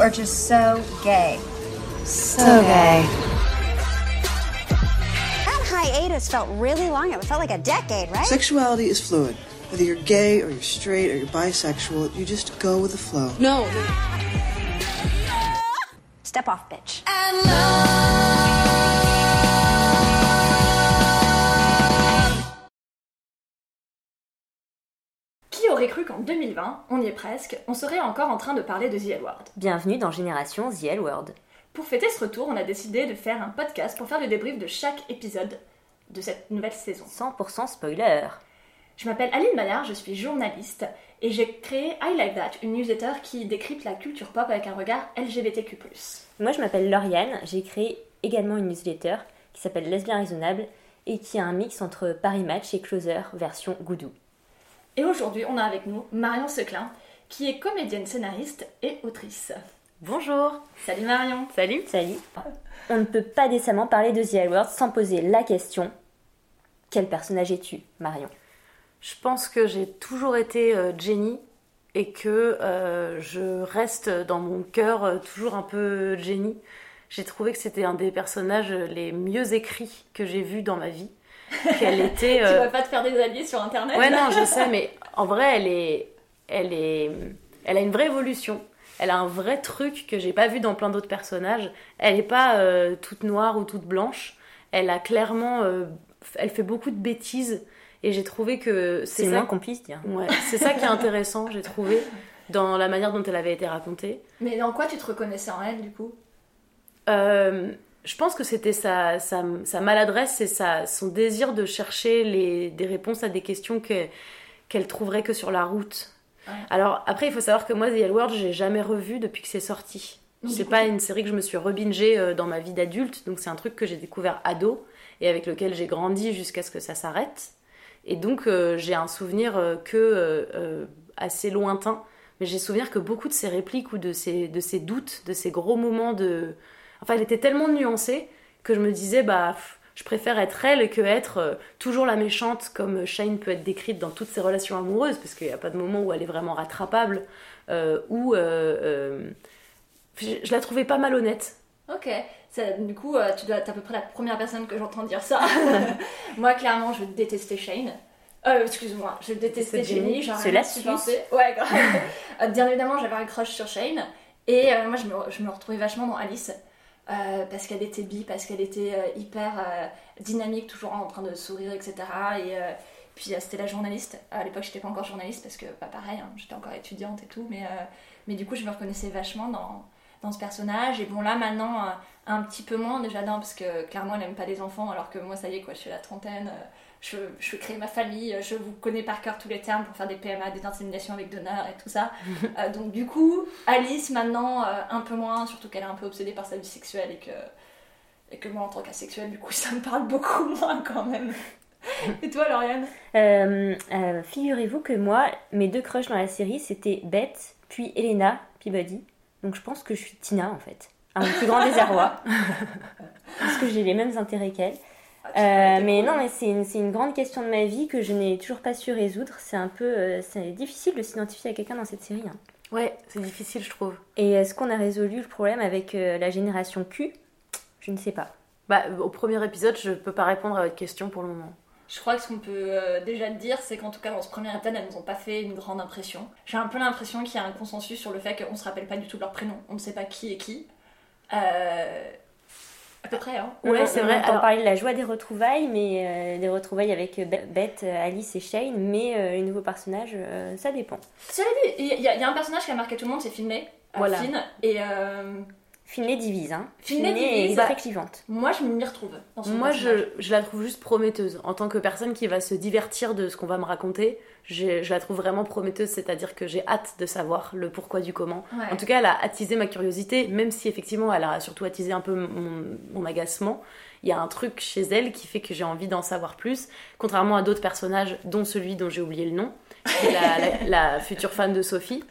are just so gay. So gay. That hiatus felt really long. It felt like a decade, right? Sexuality is fluid. Whether you're gay or you're straight or you're bisexual, you just go with the flow. No. Step off, bitch. Aurait cru qu'en 2020, on y est presque, on serait encore en train de parler de The L Word Bienvenue dans Génération The L Word. Pour fêter ce retour, on a décidé de faire un podcast pour faire le débrief de chaque épisode de cette nouvelle saison. 100% spoiler. Je m'appelle Aline Maillard, je suis journaliste et j'ai créé I Like That, une newsletter qui décrypte la culture pop avec un regard LGBTQ+. Moi, je m'appelle Lauriane, j'ai créé également une newsletter qui s'appelle Lesbien Raisonnable et qui a un mix entre Paris Match et Closer version Goudou. Et aujourd'hui, on a avec nous Marion Seclin, qui est comédienne scénariste et autrice. Bonjour Salut Marion Salut Salut On ne peut pas décemment parler de The L Word sans poser la question Quel personnage es-tu, Marion? Je pense que j'ai toujours été euh, Jenny et que euh, je reste dans mon cœur euh, toujours un peu Jenny. J'ai trouvé que c'était un des personnages les mieux écrits que j'ai vus dans ma vie. Qu'elle était. Tu euh, vas pas te faire des alliés sur internet Ouais, non, je sais, mais en vrai, elle est, elle est, elle a une vraie évolution. Elle a un vrai truc que j'ai pas vu dans plein d'autres personnages. Elle est pas euh, toute noire ou toute blanche. Elle a clairement, euh, elle fait beaucoup de bêtises et j'ai trouvé que C'est c'est moins qu'on puisse dire. Ouais, c'est ça qui est intéressant, j'ai trouvé, dans la manière dont elle avait été racontée. Mais dans quoi tu te reconnaissais en elle du coup? Euh, je pense que c'était sa, sa, sa maladresse et sa, son désir de chercher les, des réponses à des questions que- qu'elle trouverait que sur la route. Ouais. Alors après, il faut savoir que moi, The L Word, j'ai jamais revu depuis que c'est sorti. C'est pas une série que je me suis rebingée euh, dans ma vie d'adulte, donc c'est un truc que j'ai découvert ado et avec lequel j'ai grandi jusqu'à ce que ça s'arrête. Et donc euh, j'ai un souvenir euh, que euh, assez lointain, mais j'ai souvenir que beaucoup de ses répliques ou de de ses doutes, de ces gros moments de... Enfin, elle était tellement nuancée que je me disais, bah, je préfère être elle que être euh, toujours la méchante comme Shane peut être décrite dans toutes ses relations amoureuses, parce qu'il n'y a pas de moment où elle est vraiment rattrapable, euh, ou... euh, euh, je, je la trouvais pas malhonnête. Ok, Ça, du coup, tu dois être à peu près la première personne que j'entends dire ça. Moi, clairement, je détestais Shane. Euh, excuse-moi, je détestais Jenny. J'en C'est l'astuce. Ouais, grave. Bien évidemment, j'avais un crush sur Shane. Et euh, moi, je me, je me retrouvais vachement dans Alice. Euh, parce qu'elle était bi, parce qu'elle était euh, hyper euh, dynamique, toujours en train de sourire, etc. Et puis c'était la journaliste. À l'époque, j'étais pas encore journaliste parce que, pas pareil, hein, j'étais encore étudiante et tout. Mais, mais du coup, je me reconnaissais vachement dans, dans ce personnage. Et bon, là, maintenant, un petit peu moins déjà d'un, parce que clairement, elle aime pas les enfants, alors que moi, ça y est, quoi, je suis à la trentaine. Je, je veux créer ma famille, je vous connais par cœur tous les termes pour faire des PMA, des inséminations avec donneur et tout ça. Euh, donc du coup, Alice maintenant, euh, un peu moins, surtout qu'elle est un peu obsédée par sa vie sexuelle et que, et que moi en tant qu'asexuelle, du coup, ça me parle beaucoup moins quand même. et toi, Lauriane? Euh, Figurez-vous que moi, mes deux crushs dans la série, c'était Beth, puis Elena Peabody. Donc je pense que je suis Tina en fait. Mon plus grand désarroi. Parce que j'ai les mêmes intérêts qu'elle. Ah, Euh, mais non, mais c'est une, grande question de ma vie que je n'ai toujours pas su résoudre. C'est un peu euh, c'est difficile de s'identifier à quelqu'un dans cette série. hein. Ouais, c'est difficile, je trouve. Et est-ce qu'on a résolu le problème avec euh, la génération Q? Je ne sais pas. Bah, au premier épisode, je peux pas répondre à votre question pour le moment. Je crois que ce qu'on peut euh, déjà te dire, c'est qu'en tout cas dans ce premier épisode, elles nous ont pas fait une grande impression. J'ai un peu l'impression qu'il y a un consensus sur le fait qu'on se rappelle pas du tout de leur prénom. On ne sait pas qui est qui. Euh, À peu près, hein. Ouais, On- c'est on vrai. Alors- parler de la joie des retrouvailles, mais euh, des retrouvailles avec euh, Be- Beth, euh, Alice et Shane, mais euh, les nouveaux personnages, euh, ça dépend. Cela dit, il y, a- il y a un personnage qui a marqué tout le monde, c'est Finlay. Voilà. Finn. Et euh, Finlay divise, hein. Finlay est divise. très clivante. moi, je m'y retrouve dans Moi, je, je la trouve juste prometteuse. En tant que personne qui va se divertir de ce qu'on va me raconter, je, je la trouve vraiment prometteuse, c'est-à-dire que j'ai hâte de savoir le pourquoi du comment. Ouais. En tout cas, elle a attisé ma curiosité, même si effectivement, elle a surtout attisé un peu mon, mon agacement. Il y a un truc chez elle qui fait que j'ai envie d'en savoir plus, contrairement à d'autres personnages, dont celui dont j'ai oublié le nom, qui est la, la- la future femme de Sophie.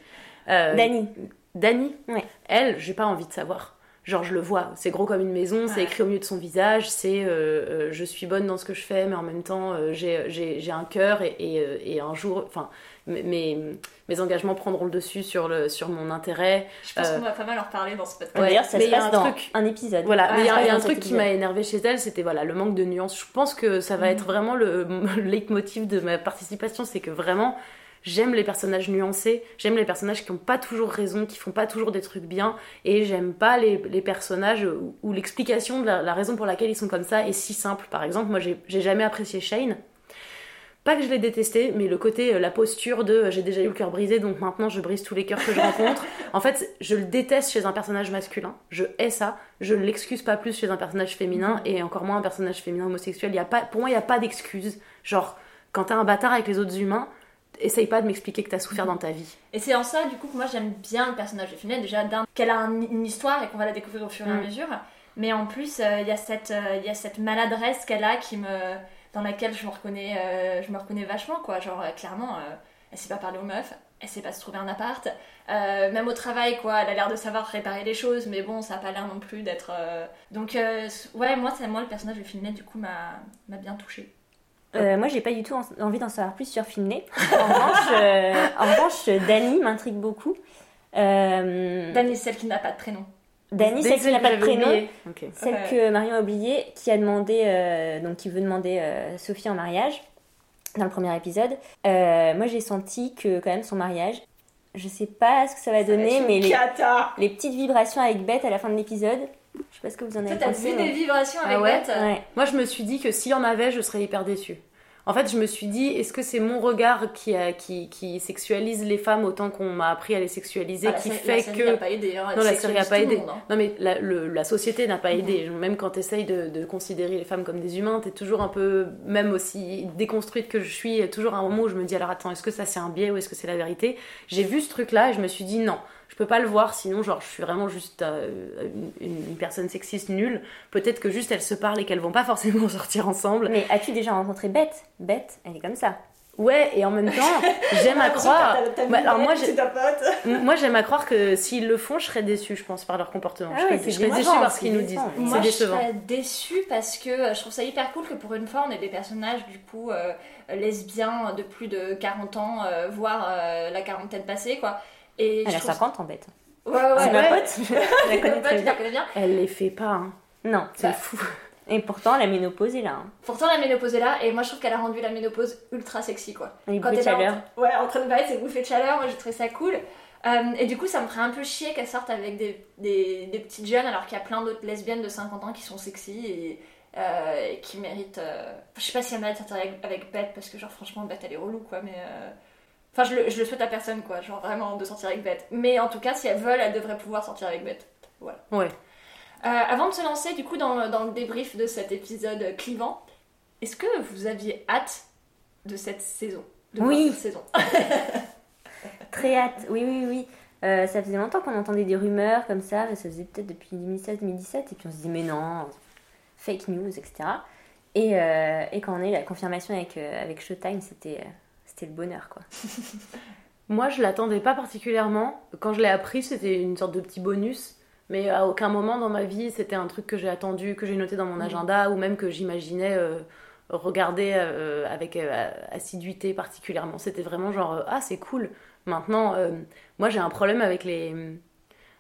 Euh, Dani. Dani, Ouais. elle, j'ai pas envie de savoir. Genre, je le vois, c'est gros comme une maison, c'est écrit au milieu de son visage, c'est euh, euh, je suis bonne dans ce que je fais, mais en même temps, euh, j'ai- j'ai j'ai un cœur et, et, et un jour, enfin, mes, mes, engagements prendront le dessus sur, le, sur mon intérêt. Je pense Euh, qu'on va pas mal en reparler dans ce podcast. Ouais, D'ailleurs, ça mais se il y a passe un dans truc- un épisode. Voilà, Ouais, il y a, y un truc qui m'a énervé chez elle, c'était voilà, le manque de nuances. Je pense que ça va Mhm. être vraiment le, le leitmotiv de ma participation, c'est que vraiment, j'aime les personnages nuancés, j'aime les personnages qui n'ont pas toujours raison, qui font pas toujours des trucs bien, et j'aime pas les, les personnages où, où l'explication de la, la raison pour laquelle ils sont comme ça est si simple. Par exemple, moi j'ai jamais apprécié Shane. Pas que je l'ai détesté, mais le côté, euh, la posture de euh, j'ai déjà eu le cœur brisé, donc maintenant je brise tous les cœurs que je rencontre. en fait, je le déteste chez un personnage masculin. Je hais ça. Je ne l'excuse pas plus chez un personnage féminin, et encore moins un personnage féminin homosexuel. Il Y a pas, pour moi, il n'y a pas d'excuse. Genre, quand t'as un bâtard avec les autres humains, essaye pas de m'expliquer que t'as souffert dans ta vie. Et c'est en ça, du coup, que moi j'aime bien le personnage de Finlay, déjà d'un, qu'elle a un- une histoire et qu'on va la découvrir au fur et à Mm. mesure. Mais en plus, euh, il y, a cette, euh, y a cette maladresse qu'elle a qui me, dans laquelle je me reconnais, euh, je me reconnais vachement, quoi. Genre, euh, clairement, elle sait pas parler aux meufs, elle sait pas se trouver un appart. Même au travail, quoi, elle a l'air de savoir réparer les choses, mais bon, ça a pas l'air non plus d'être. Donc, ouais, moi, c'est moi, le personnage de Finlay, du coup, m'a, m'a bien touchée. Euh, moi, j'ai pas du tout en- envie d'en savoir plus sur Finlay. En revanche, euh, en revanche, Dani m'intrigue beaucoup. Euh, Dani, celle qui n'a pas de prénom. Dani, celle qui n'a pas de prénom, celle Ouais. que Marion a oubliée, qui a demandé, euh, donc qui veut demander euh, Sophie en mariage dans le premier épisode. Euh, moi, j'ai senti que quand même son mariage, je sais pas ce que ça va donner, mais les, les petites vibrations avec Beth à la fin de l'épisode, je sais pas ce que vous en Toi, avez t'as pensé. vu mais- des vibrations avec Ah ouais Ouais. Moi, je me suis dit que s'il y en avait, je serais hyper déçue. En fait, je me suis dit, est-ce que c'est mon regard qui, a- qui, qui sexualise les femmes autant qu'on m'a appris à les sexualiser Ah, la qui sé- fait la que... a pas aidé, hein, Non, la série a sexualise pas aidé. monde, hein. Non, mais la, le- la société n'a pas aidé. Même quand tu essayes de, de considérer les femmes comme des humains, t'es toujours un peu, même aussi déconstruite que je suis, toujours un moment où je me dis, alors attends, est-ce que ça c'est un biais ou est-ce que c'est la vérité? J'ai vu ce truc-là et je me suis dit, non, je peux pas le voir, sinon, genre, je suis vraiment juste euh, une, une personne sexiste nulle. Peut-être que juste elles se parlent et qu'elles vont pas forcément sortir ensemble. Mais as-tu déjà rencontré Beth? Beth, elle est comme ça. Ouais, et en même temps, j'aime à croire. Bah, alors moi, j'ai- moi, j'aime à croire que s'ils le font, je serais déçue, je pense, par leur comportement. Ah je ouais, serais, je serais déçue décevant, par ce qu'ils nous disent. décevant. C'est Moi, je décevant. serais déçue parce que euh, je trouve ça hyper cool que pour une fois, on ait des personnages, du coup, euh, lesbiens de plus de 40 ans, euh, voire euh, la quarantaine passée, quoi. Et Elle a trouve 50 en Beth. Ouais, ouais, C'est ouais. ma pote, je la C'est connais très bien. la connais bien. Elle les fait pas, hein. Non, c'est Bah, fou. Et pourtant, la ménopause est là. hein. Pourtant, la ménopause est là, et moi, je trouve qu'elle a rendu la ménopause ultra sexy, quoi. Les Quand de elle est en- chaleur. Ouais, en train de bailler ses bouffées de chaleur, moi j'ai trouvé ça cool. Euh, et du coup, ça me ferait un peu chier qu'elle sorte avec des, des, des petites jeunes alors qu'il y a plein d'autres lesbiennes de 50 ans qui sont sexy et, euh, et qui méritent. euh, Je sais pas si elle mérite de sortir avec, avec Beth parce que, genre, franchement, Beth elle est relou quoi, mais. Enfin, je le, je le souhaite à personne quoi, genre vraiment de sortir avec Beth. Mais en tout cas, si elles veulent, elles devraient pouvoir sortir avec Beth. Voilà. Ouais. Euh, avant de se lancer du coup dans, dans le débrief de cet épisode clivant, est-ce que vous aviez hâte de cette saison? De Oui. cette saison? Très hâte, oui, oui, oui. Euh, ça faisait longtemps qu'on entendait des rumeurs comme ça, mais ça faisait peut-être depuis 2016-2017, et puis on se dit, mais non, fake news, etc. Et, euh, et quand on a eu la confirmation avec, avec Showtime, c'était c'était le bonheur, quoi. Moi, je l'attendais pas particulièrement. Quand je l'ai appris, c'était une sorte de petit bonus. Mais à aucun moment dans ma vie, c'était un truc que j'ai attendu, que j'ai noté dans mon agenda, ou même que j'imaginais euh, regarder euh, avec euh, assiduité particulièrement. C'était vraiment genre, ah, c'est cool. Maintenant, moi, j'ai un problème avec les,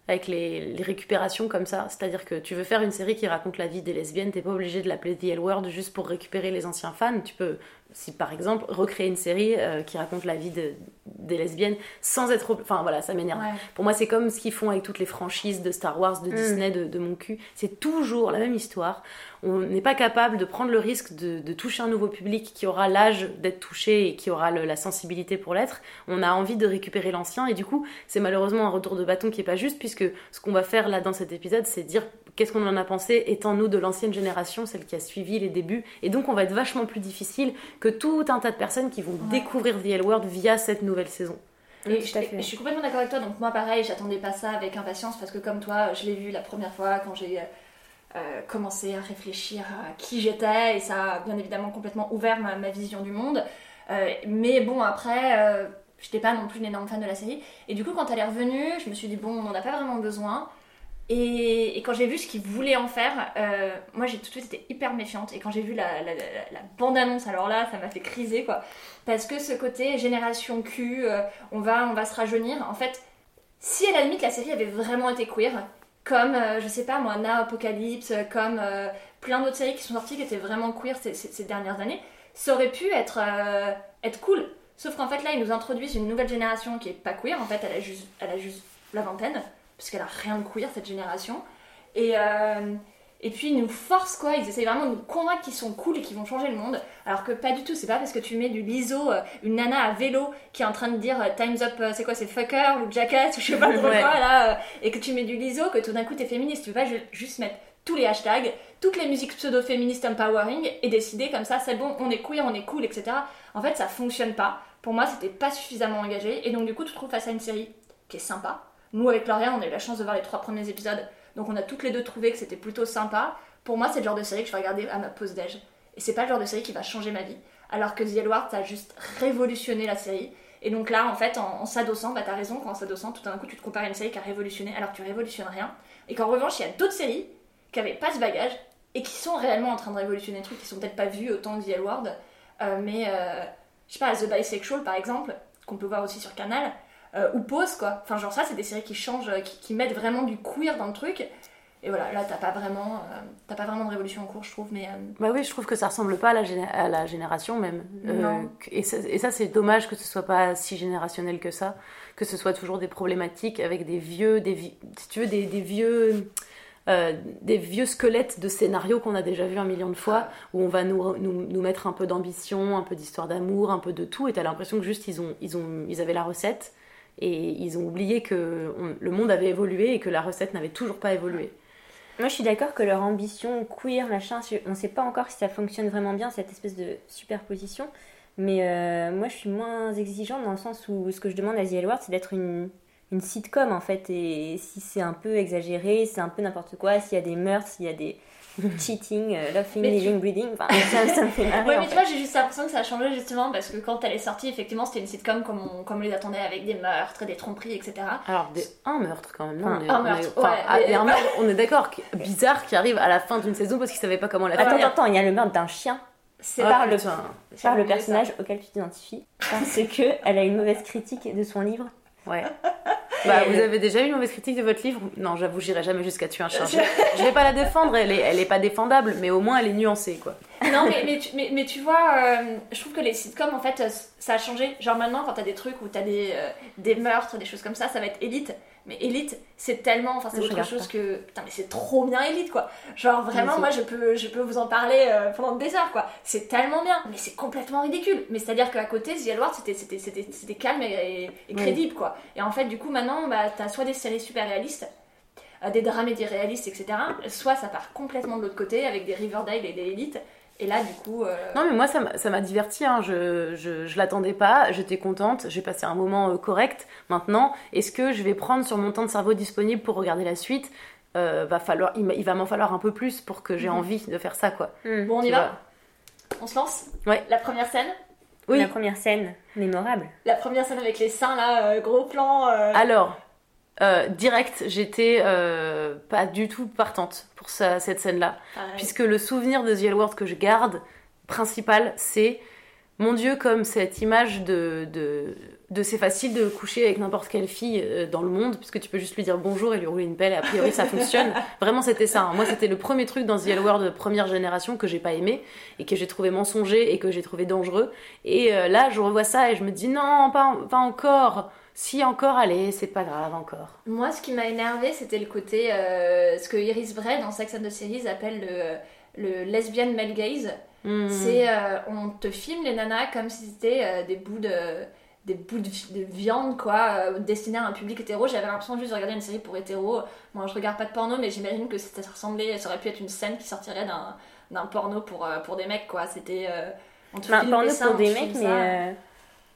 avec les, les récupérations comme ça. C'est-à-dire que tu veux faire une série qui raconte la vie des lesbiennes, t'es pas obligé de l'appeler The L Word juste pour récupérer les anciens fans. Tu peux, si par exemple, recréer une série euh, qui raconte la vie de- des lesbiennes sans être. Enfin voilà, ça m'énerve. Ouais. Pour moi, c'est comme ce qu'ils font avec toutes les franchises de Star Wars, de Mm. Disney, de, de mon cul. C'est toujours la même histoire. On n'est pas capable de prendre le risque de, de toucher un nouveau public qui aura l'âge d'être touché et qui aura le- la sensibilité pour l'être. On a envie de récupérer l'ancien et du coup, c'est malheureusement un retour de bâton qui est pas juste puisque ce qu'on va faire là dans cet épisode, c'est dire qu'est-ce qu'on en a pensé étant nous de l'ancienne génération, celle qui a suivi les débuts. Et donc, on va être vachement plus difficile que tout un tas de personnes qui vont découvrir The L Word via cette nouvelle saison. Et je, suis complètement d'accord avec toi. Donc moi, pareil, j'attendais pas ça avec impatience parce que comme toi, je l'ai vu la première fois quand j'ai euh, commencé à réfléchir à qui j'étais et ça a bien évidemment complètement ouvert ma, ma vision du monde. Euh, mais bon, après, euh, j'étais pas non plus une énorme fan de la série. Et du coup, quand elle est revenue, je me suis dit bon, on n'en a pas vraiment besoin. Et, quand j'ai vu ce qu'ils voulaient en faire, euh, moi j'ai tout de suite été hyper méfiante. Et quand j'ai vu la, bande-annonce, alors là, ça m'a fait criser quoi. Parce que ce côté génération Q, euh, on, va, on va se rajeunir, en fait, si à la limite la série avait vraiment été queer, comme, euh, je sais pas moi, Na Apocalypse, comme plein d'autres séries qui sont sorties qui étaient vraiment queer ces, ces- dernières années, ça aurait pu être, être cool. Sauf qu'en fait là, ils nous introduisent une nouvelle génération qui est pas queer, en fait, elle a juste, elle a juste la vingtaine, puisqu'elle a rien de queer cette génération. Et, euh, et puis ils nous forcent quoi, ils essayent vraiment de nous convaincre qu'ils sont cool et qu'ils vont changer le monde, alors que pas du tout, c'est pas parce que tu mets du liso, euh, une nana à vélo qui est en train de dire euh, Time's Up, c'est quoi, c'est fucker ou jackass ou je sais pas trop Ouais. quoi là, et que tu mets du liso, que tout d'un coup t'es féministe, tu ju- juste mettre tous les hashtags, toutes les musiques pseudo-féministes empowering et décider comme ça, c'est bon, on est queer, on est cool, etc. En fait, ça fonctionne pas. Pour moi, c'était pas suffisamment engagé, et donc du coup, tu te trouves face à une série qui est sympa. Nous, avec Lauriane, on a eu la chance de voir les trois premiers épisodes, donc on a toutes les deux trouvé que c'était plutôt sympa. Pour moi, c'est le genre de série que je vais regarder à ma pause déj. Et c'est pas le genre de série qui va changer ma vie. Alors que The Heart a juste révolutionné la série. Et donc là, en fait, en, en s'adossant, bah t'as raison, qu'en s'adossant, tout d'un coup, tu te compares à une série qui a révolutionné alors que tu révolutionnes rien. Et qu'en revanche, il y a d'autres séries qui avaient pas ce bagage et qui sont réellement en train de révolutionner des trucs qui sont peut-être pas vus autant que The Heart. Euh, mais, euh, je sais pas, The Bisexual par exemple, qu'on peut voir aussi sur Canal, euh, ou Pause quoi. Enfin, genre ça, c'est des séries qui changent, euh, qui, qui mettent vraiment du queer dans le truc. Et voilà, là, t'as pas vraiment, euh, t'as pas vraiment de révolution en cours, je trouve, mais euh, Bah oui, je trouve que ça ressemble pas à la, géné- à la génération même. Non. et ça, c'est dommage que ce soit pas si générationnel que ça, que ce soit toujours des problématiques avec des vieux, des, vi- si tu veux, des, des vieux, euh, des vieux squelettes de scénarios qu'on a déjà vu un million de fois, où on va nous, nous, nous mettre un peu d'ambition, un peu d'histoire d'amour, un peu de tout, et t'as l'impression que juste ils ont, ils ont, ils avaient la recette. Et ils ont oublié que le monde avait évolué et que la recette n'avait toujours pas évolué. Moi, je suis d'accord que leur ambition queer, machin, on sait pas encore si ça fonctionne vraiment bien, cette espèce de superposition. Mais euh, moi, je suis moins exigeante dans le sens où ce que je demande à The c'est d'être une, une sitcom en fait. Et si c'est un peu exagéré, c'est un peu n'importe quoi, s'il y a des meurtres, s'il y a des cheating, euh, laughing, Mais tu- living, breathing, enfin, ça, ça me fait marrer. Ouais, mais tu vois, j'ai juste l'impression que ça a changé justement parce que quand elle est sortie, effectivement, c'était une sitcom comme on, comme on les attendait avec des meurtres, des tromperies, etc. Alors, des- un meurtre quand même, non Enfin, on est, un on est- meurtre, enfin, ouais, ah, mais- et un meurtre, on est d'accord, qui- bizarre qui arrive à la fin d'une saison parce qu'ils savaient pas comment la Attends, faire. attends, il y a le meurtre d'un chien C'est Ah, par le- putain. par le ça. personnage auquel tu t'identifies parce que elle a une mauvaise critique de son livre. Ouais. Bah, vous avez déjà eu une mauvaise critique de votre livre Non, j'avoue, j'irai jamais jusqu'à tuer un chien. Je, vais pas la défendre, elle est, elle est pas défendable, mais au moins elle est nuancée, quoi. Non, mais, mais, tu, mais, mais tu vois, euh, je trouve que les sitcoms, en fait, euh, ça a changé. Genre maintenant, quand t'as des trucs où t'as des, euh, des meurtres, des choses comme ça, ça va être élite. Mais élite, c'est tellement. Enfin, c'est autre chose pas. que. Putain, mais c'est trop bien élite, quoi. Genre vraiment, moi, je peux, je peux vous en parler euh, pendant des heures, quoi. C'est tellement bien. Mais c'est complètement ridicule. Mais c'est-à-dire qu'à côté, The Heart, c'était- c'était c'était- c'était calme et, et- et Oui. crédible, quoi. Et en fait, du coup, maintenant, bah, t'as soit des séries super réalistes. euh, Des dramédies réalistes, etc. Soit ça part complètement de l'autre côté avec des Riverdale et des élites. Et là, du coup. euh, Non, mais moi, ça m'a- ça m'a diverti, hein. je, je, je l'attendais pas, j'étais contente, j'ai passé un moment euh, correct. Maintenant, est-ce que je vais prendre sur mon temps de cerveau disponible pour regarder la suite? Euh, va falloir, il, va m'en falloir un peu plus pour que j'ai Mhm. envie de faire ça, quoi. Bon, on y va. On se lance? Ouais. La première scène? Oui. La première scène mémorable. La première scène avec les seins là, euh, gros plan. euh, Alors, euh, direct, j'étais euh, pas du tout partante pour ça- cette scène-là. pareil. Puisque le souvenir de The L Word que je garde, principal, c'est mon Dieu, comme cette image de, de, de c'est facile de coucher avec n'importe quelle fille euh, dans le monde, puisque tu peux juste lui dire bonjour et lui rouler une pelle, et a priori ça fonctionne. Vraiment, c'était ça. hein. Moi, c'était le premier truc dans The L Word de première génération que j'ai pas aimé, et que j'ai trouvé mensonger, et que j'ai trouvé dangereux. Et euh, là, je revois ça, et je me dis non, pas, pas encore. Si encore, allez, c'est pas grave encore. Moi, ce qui m'a énervé, c'était le côté. euh, ce que Iris Bray dans Sex and the Series appelle le, le lesbian male gaze. Hmm. C'est. euh, on te filme les nanas comme si c'était euh, des bouts de. Des bouts de, vi- de viande, quoi, destinés à un public hétéro. J'avais l'impression juste de regarder une série pour hétéro. Moi, je regarde pas de porno, mais j'imagine que ça ressemblait, ça aurait pu être une scène qui sortirait d'un porno pour, pour des mecs, quoi. C'était. on te Enfin, filme porno seins, pour on des mecs, mais.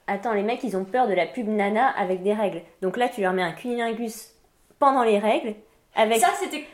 Attends, les mecs, ils ont peur de la pub nana avec des règles. Donc là, tu leur mets un cunilingus pendant les règles, avec Ça, c'était.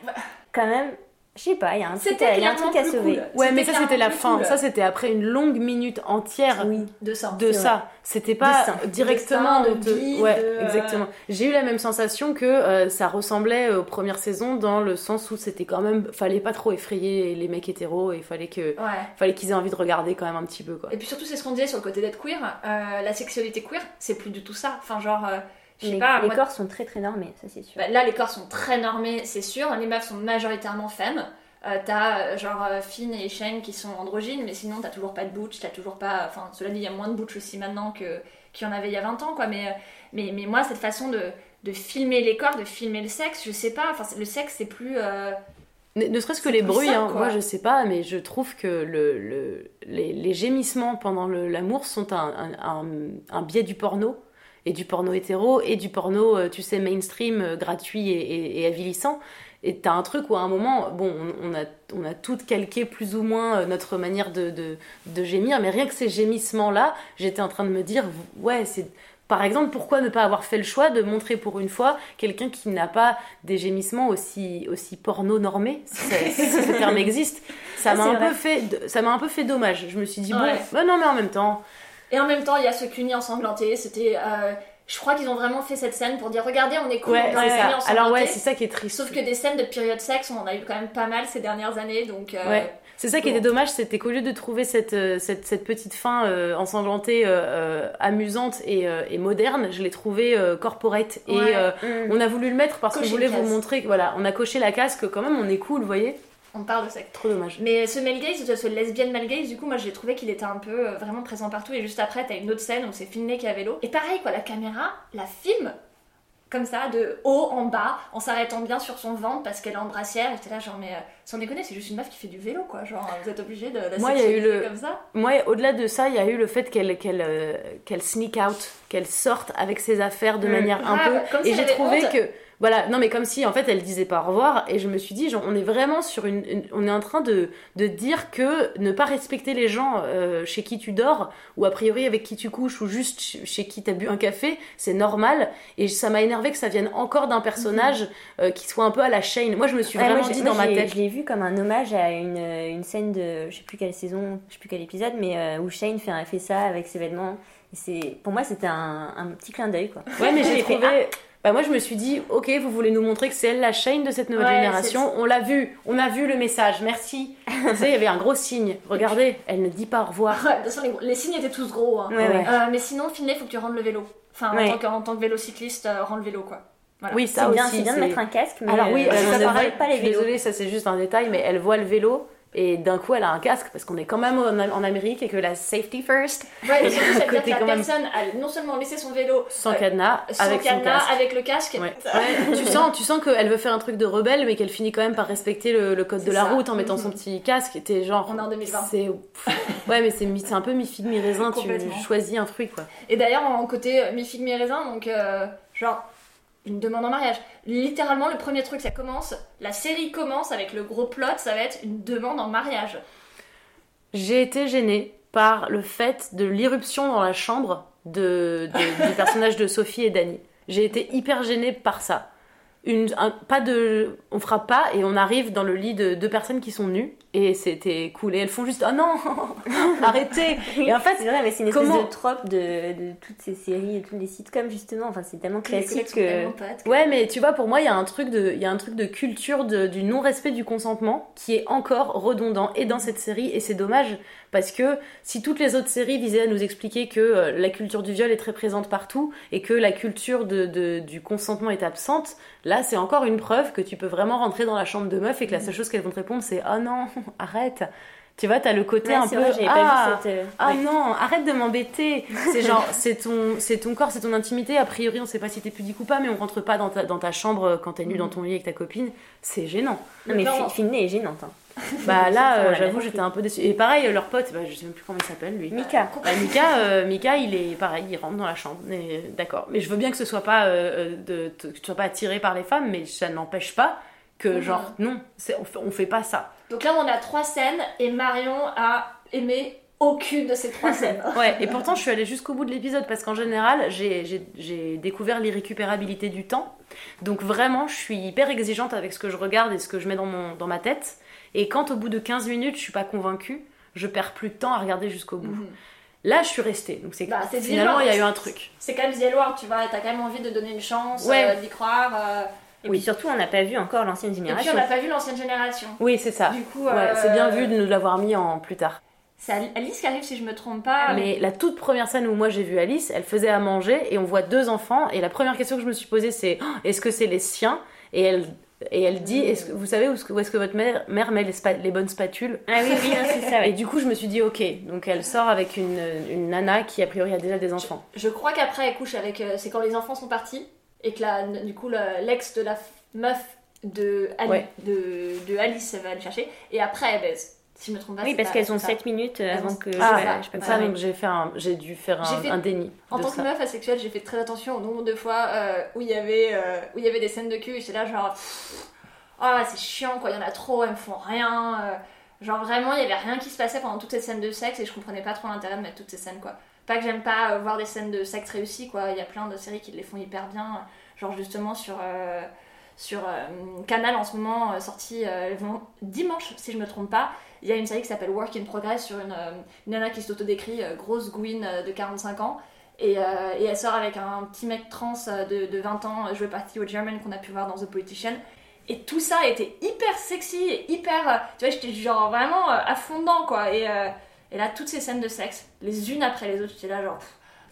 quand même. Je sais pas, il y a un truc, à- il y a un truc à sauver. cool. Ouais, mais ça c'était la fin. cool. Ça c'était après une longue minute entière Oui. de ça. de ça. C'était pas directement De de Ouais, euh, exactement. J'ai eu la même sensation que euh, ça ressemblait aux premières saisons dans le sens où c'était quand même fallait pas trop effrayer les mecs hétéros et il fallait que Ouais. fallait qu'ils aient envie de regarder quand même un petit peu quoi. Et puis surtout, c'est ce qu'on disait sur le côté d'être queer. euh, la sexualité queer, c'est plus du tout ça. Enfin, genre, euh, Les, pas. les moi- corps sont très très normés, ça c'est sûr. bah, là, les corps sont très normés, c'est sûr. Les meufs sont majoritairement femmes. Euh, t'as euh, genre euh, Finn et Shane qui sont androgynes, mais sinon t'as toujours pas de butch, t'as toujours pas. Enfin, cela dit, il y a moins de butch aussi maintenant que qu'il y en avait il y a 20 ans, quoi. Mais, mais, mais moi, cette façon de, de filmer les corps, de filmer le sexe, je sais pas. Enfin, le sexe, c'est plus. euh, Ne, ne serait-ce que les bruits, ça, hein. moi je sais pas, mais je trouve que le, le- les, les gémissements pendant le- l'amour sont un, un- un- un biais du porno, et du porno hétéro, et du porno, euh, tu sais, mainstream, euh, gratuit et, et- et avilissant. Et t'as un truc où à un moment, bon, on, on a, on a toutes calqué plus ou moins euh, notre manière de, de, de gémir, mais rien que ces gémissements-là, j'étais en train de me dire, ouais, c'est. Par exemple, pourquoi ne pas avoir fait le choix de montrer pour une fois quelqu'un qui n'a pas des gémissements aussi, aussi porno normés, si, ce terme existe Ça m'a un, peu fait, ça un peu fait dommage. Je me suis dit, bon, Ouais. bah non, mais en même temps, Et en même temps, il y a ce cuni ensanglanté. C'était. euh, je crois qu'ils ont vraiment fait cette scène pour dire regardez, on est cool, ouais, on. Alors, ouais, c'est ça qui est triste. Sauf que des scènes de période sexe, on en a eu quand même pas mal ces dernières années, donc. euh, Ouais. C'est ça qui Bon. était dommage, c'était qu'au lieu de trouver cette, euh, cette, cette petite fin euh, ensanglantée, euh, amusante et, euh, et moderne, je l'ai trouvée euh, corporate. Et Ouais. euh, Mm. on a voulu le mettre parce qu'on voulait vous montrer que voilà, on a coché la casque, quand même on est cool, vous voyez On parle de sexe. Trop dommage. Mais ce male gaze, ce lesbian male gaze, du coup, moi j'ai trouvé qu'il était un peu euh, vraiment présent partout. Et juste après, t'as une autre scène où c'est filmé qui est à vélo. Et pareil, quoi, la caméra la filme comme ça, de haut en bas, en s'arrêtant bien sur son ventre parce qu'elle est en brassière. Et j'étais là, genre, mais euh, sans déconner, c'est juste une meuf qui fait du vélo, quoi. Genre, vous êtes obligé de la Moi, il y a eu le- comme ça. Moi, au-delà de ça, il y a eu le fait qu'elle qu'elle euh, sneak out, qu'elle sorte avec ses affaires de Mm. manière un peu. comme et j'ai trouvé honte. que voilà, non mais comme si en fait elle disait pas au revoir et je me suis dit genre on est vraiment sur une, une- on est en train de de dire que ne pas respecter les gens euh, chez qui tu dors ou a priori avec qui tu couches ou juste chez, qui t'as bu un café, c'est normal et ça m'a énervé que ça vienne encore d'un personnage euh, qui soit un peu à la Shane. Moi je me suis Ouais, vraiment dit moi, dans ma tête Je l'ai vu comme un hommage à une, une scène de, je sais plus quelle saison, je sais plus quel épisode, mais euh, où Shane fait, fait ça avec ses vêtements. C'est, pour moi, c'était un, un petit clin d'œil, quoi. Ouais, mais j'ai trouvé. Bah moi je me suis dit, ok, vous voulez nous montrer que c'est elle la chaîne de cette nouvelle Ouais, génération. On l'a vu, on a vu le message, merci. tu sais, il y avait un gros signe. Regardez, elle ne dit pas au revoir. Ouais, de toute façon, les, les signes étaient tous gros. hein. Ouais, ouais. Euh, mais sinon, Finlay, faut que tu rendes le vélo. Enfin, Ouais. en, tant que, en tant que vélocycliste, euh, rends le vélo, quoi. Voilà. Oui, ça aussi. c'est bien de mettre un casque, mais Alors oui, euh, ça ne pareil, pas je les suis vélos. désolée, ça c'est juste un détail, mais elle voit le vélo et d'un coup elle a un casque parce qu'on est quand même en, en Amérique et que la safety first, Ouais, surtout, ça veut dire Côté que la personne a non seulement laissé son vélo sans euh, cadenas, sans avec son cadenas, casque. avec le casque. Ouais. Ouais, tu sens, tu sens qu'elle veut faire un truc de rebelle, mais qu'elle finit quand même par respecter le, le code de la ça. route en mettant Mhm. son petit casque. Et t'es genre, On est en 2020. c'est, ouais, mais c'est un peu mi figue mi raisin. Tu choisis un fruit quoi. Et d'ailleurs, en côté euh, mi figue mi raisin, donc euh, genre une demande en mariage. Littéralement, le premier truc, ça commence, la série commence avec le gros plot, ça va être une demande en mariage. J'ai été gênée par le fait de l'irruption dans la chambre de, de- du personnage de Sophie et Danny. J'ai été hyper gênée par ça. Une, un- pas de, on frappe pas et on arrive dans le lit de deux personnes qui sont nues et c'était cool et elles font juste oh non arrêtez et en fait C'est vrai, mais c'est une comment- espèce de trope de, de toutes ces séries et tous les sitcoms, justement. Enfin, c'est tellement classique que. tellement potes que- Ouais, mais tu vois, pour moi, il y a un truc de, il y a un truc de culture de- du non-respect du consentement qui est encore redondant et dans cette série et c'est dommage parce que si toutes les autres séries visaient à nous expliquer que euh, la culture du viol est très présente partout et que la culture de, de- du consentement est absente, là, c'est encore une preuve que tu peux vraiment rentrer dans la chambre de meuf et que la seule chose qu'elles vont te répondre, c'est oh non, arrête. Tu vois, t'as le côté Ouais, un peu vrai, ah, pas vu cette. euh, ah ouais. non, arrête de m'embêter. C'est genre, c'est ton, c'est ton corps, c'est ton intimité. A priori, on sait pas si t'es pudique ou pas, mais on rentre pas dans ta, dans ta chambre quand t'es nu dans ton lit avec ta copine. C'est gênant. Non, mais Clairement. Fi- Finlay est gênante. Hein. Bah là, euh, j'avoue, j'étais un peu déçue. Et pareil, leur pote, bah, je sais même plus comment il s'appelle lui. Mika. Bah, Mika, euh, Mika, il est pareil, il rentre dans la chambre. Mais, D'accord. Mais je veux bien que ce soit pas, euh, de, que tu sois pas attiré par les femmes, mais ça n'empêche pas que Mhm. genre non, on fait, on fait pas ça. Donc là, on a trois scènes et Marion a aimé aucune de ces trois scènes. Ouais, et pourtant je suis allée jusqu'au bout de l'épisode parce qu'en général j'ai découvert l'irrécupérabilité du temps. Donc vraiment je suis hyper exigeante avec ce que je regarde et ce que je mets dans, mon, dans ma tête. Et quand au bout de 15 minutes, je suis pas convaincue, je perds plus de temps à regarder jusqu'au bout. Mhm. Là, je suis restée. Donc c'est Bah, c'est finalement il y a eu un truc. C'est quand même Edward, tu vois, t'as quand même envie de donner une chance, Ouais. euh, d'y croire. euh. Et Oui. puis surtout, on n'a pas vu encore l'ancienne Et puis génération. on n'a pas vu l'ancienne génération. Oui, c'est ça. Du coup, Ouais, euh, c'est bien vu de nous l'avoir mis en plus tard. C'est Ali- Alice qui arrive si je me trompe pas. Mais la toute première scène où moi j'ai vu Alice, elle faisait à manger et on voit deux enfants. Et la première question que je me suis posée, c'est Oh, est-ce que c'est les siens? Et elle et elle dit est-ce que vous savez où est-ce que, où est-ce que votre mère, mère met les, spa- les bonnes spatules? Ah oui, oui, non, c'est ça. Et ouais. du coup, je me suis dit ok. Donc elle sort avec une, une nana qui a priori a déjà des enfants. Je crois qu'après elle couche avec. euh, c'est quand les enfants sont partis et que la, du coup la- l'ex de la f- meuf de, Ali- Ouais. de, de Alice va le chercher et après elle baise. Si je me trompe pas. Oui, parce qu'elles ont c'est ça. 7 minutes avant que. Ah, je pas ça donc j'ai fait un- j'ai dû faire un, fait- un déni. En tant que meuf asexuelle, j'ai fait très attention au nombre de fois euh, où il y avait euh, où il y avait des scènes de cul et j'étais là genre pff, ah c'est chiant quoi, il y en a trop, elles me font rien. euh, genre vraiment, il y avait rien qui se passait pendant toutes ces scènes de sexe et je comprenais pas trop l'intérêt de mettre toutes ces scènes quoi. Pas que j'aime pas euh, voir des scènes de sexe réussies quoi, il y a plein de séries qui les font hyper bien, genre justement sur euh, sur euh, Canal en ce moment euh, sorti euh, dimanche si je me trompe pas. Il y a une série qui s'appelle Work in Progress sur une, euh, nana qui s'autodécrit euh, grosse gouine euh, de 45 ans et, et elle sort avec un petit mec trans de, de 20 ans joué par Theo German qu'on a pu voir dans The Politician. Et tout ça était hyper sexy et hyper. tu vois, j'étais genre vraiment à fond dedans quoi. Et, et là, toutes ces scènes de sexe, les unes après les autres, j'étais là genre.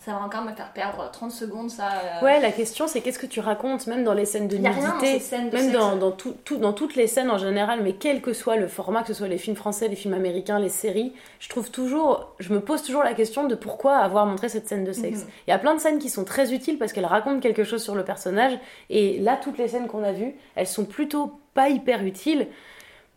Ça va encore me faire perdre 30 secondes ça. euh. Ouais, la question c'est qu'est-ce que tu racontes, même dans les scènes de y a rien dans nudité, ces scènes de même sexe. dans, dans, tout, tout- dans toutes les scènes en général, mais quel que soit le format, que ce soit les films français, les films américains, les séries, je trouve toujours, je me pose toujours la question de pourquoi avoir montré cette scène de sexe. Mhm. Il y a plein de scènes qui sont très utiles parce qu'elles racontent quelque chose sur le personnage, et là, toutes les scènes qu'on a vues, elles sont plutôt pas hyper utiles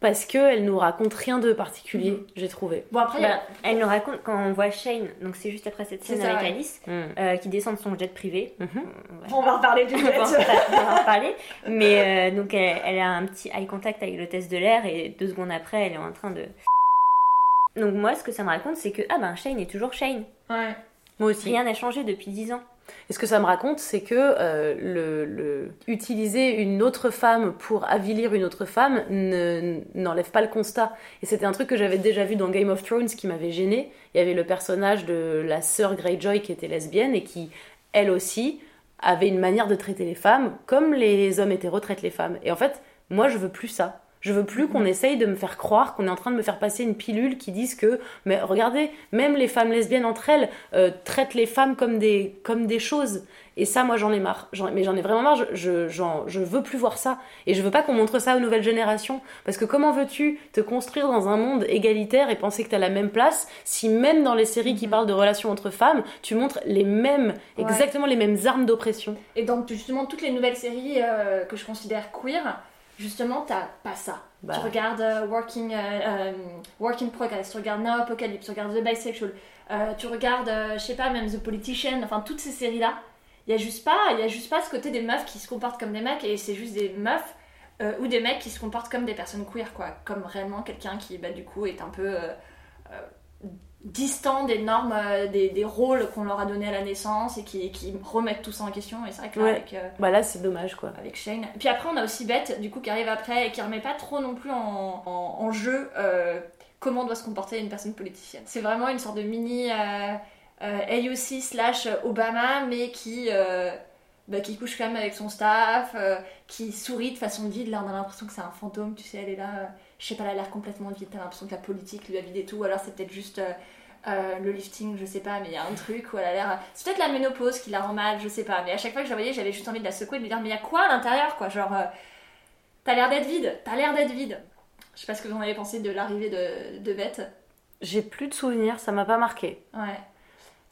parce qu'elles nous racontent rien de particulier, Mhm. j'ai trouvé. Bon, après, Bah, elle nous raconte quand on voit Shane, donc c'est juste après cette scène ça, avec ouais. Alice, Mm. euh, qui descend de son jet privé. Mhm. Ouais. on va reparler du jet. on va en reparler. Mais euh, donc elle, elle a un petit eye contact avec l'hôtesse de l'air et deux secondes après elle est en train de. Donc moi ce que ça me raconte c'est que ah ben Shane est toujours Shane. Ouais. Moi aussi. Rien n'a changé depuis 10 ans. Et ce que ça me raconte, c'est que euh, utiliser une autre femme pour avilir une autre femme ne- n'enlève pas le constat. Et c'était un truc que j'avais déjà vu dans Game of Thrones qui m'avait gêné. Il y avait le personnage de la sœur Greyjoy qui était lesbienne et qui, elle aussi, avait une manière de traiter les femmes comme les hommes hétéros traitent les femmes. Et en fait, moi, je veux plus ça. Je veux plus qu'on essaye de me faire croire qu'on est en train de me faire passer une pilule qui dise que, mais regardez, même les femmes lesbiennes entre elles euh, traitent les femmes comme des, comme des choses. Et ça, moi, j'en ai marre. J'en- mais j'en ai vraiment marre. Je, je, veux plus voir ça. Et je veux pas qu'on montre ça aux nouvelles générations. Parce que comment veux-tu te construire dans un monde égalitaire et penser que t'as la même place si même dans les séries qui parlent de relations entre femmes, tu montres les mêmes, Ouais. exactement les mêmes armes d'oppression? Et donc, justement, toutes les nouvelles séries euh, que je considère queer, justement, t'as pas ça. Bah. Tu regardes euh, Working, euh, euh, Work in Progress, tu regardes Now Apocalypse, tu regardes The Bisexual, tu regardes, je sais pas, même The Politician, enfin, toutes ces séries-là. Il y a juste pas, il y a juste pas ce côté des meufs qui se comportent comme des mecs et c'est juste des meufs ou des mecs qui se comportent comme des personnes queer, quoi. Comme réellement quelqu'un qui, bah, du coup, est un peu euh, euh, distant des normes, euh, des, des rôles qu'on leur a donnés à la naissance et qui, qui remettent tout ça en question. Et c'est vrai que là, Ouais. avec, euh, Bah là, c'est dommage, quoi. avec Shane. Puis après, on a aussi Beth, du coup, qui arrive après et qui remet pas trop non plus en, en- en jeu euh, comment doit se comporter une personne politicienne. C'est vraiment une sorte de mini euh, euh, AOC slash Obama, mais qui, bah, qui couche quand même avec son staff, qui sourit de façon vide. Là, on a l'impression que c'est un fantôme, tu sais, elle est là. Je sais pas, elle a l'air complètement vide. T'as l'impression que la politique lui a vidé tout. ou Alors, c'est peut-être juste. euh, euh, le lifting, je sais pas, mais il y a un truc où elle a l'air. C'est peut-être la ménopause qui la rend mal, je sais pas. Mais à chaque fois que je la voyais, j'avais juste envie de la secouer, de lui dire Mais il y a quoi à l'intérieur, quoi Genre, euh, t'as l'air d'être vide, t'as l'air d'être vide. Je sais pas ce que vous en avez pensé de l'arrivée de, de Beth. J'ai plus de souvenirs, ça m'a pas marqué. Ouais.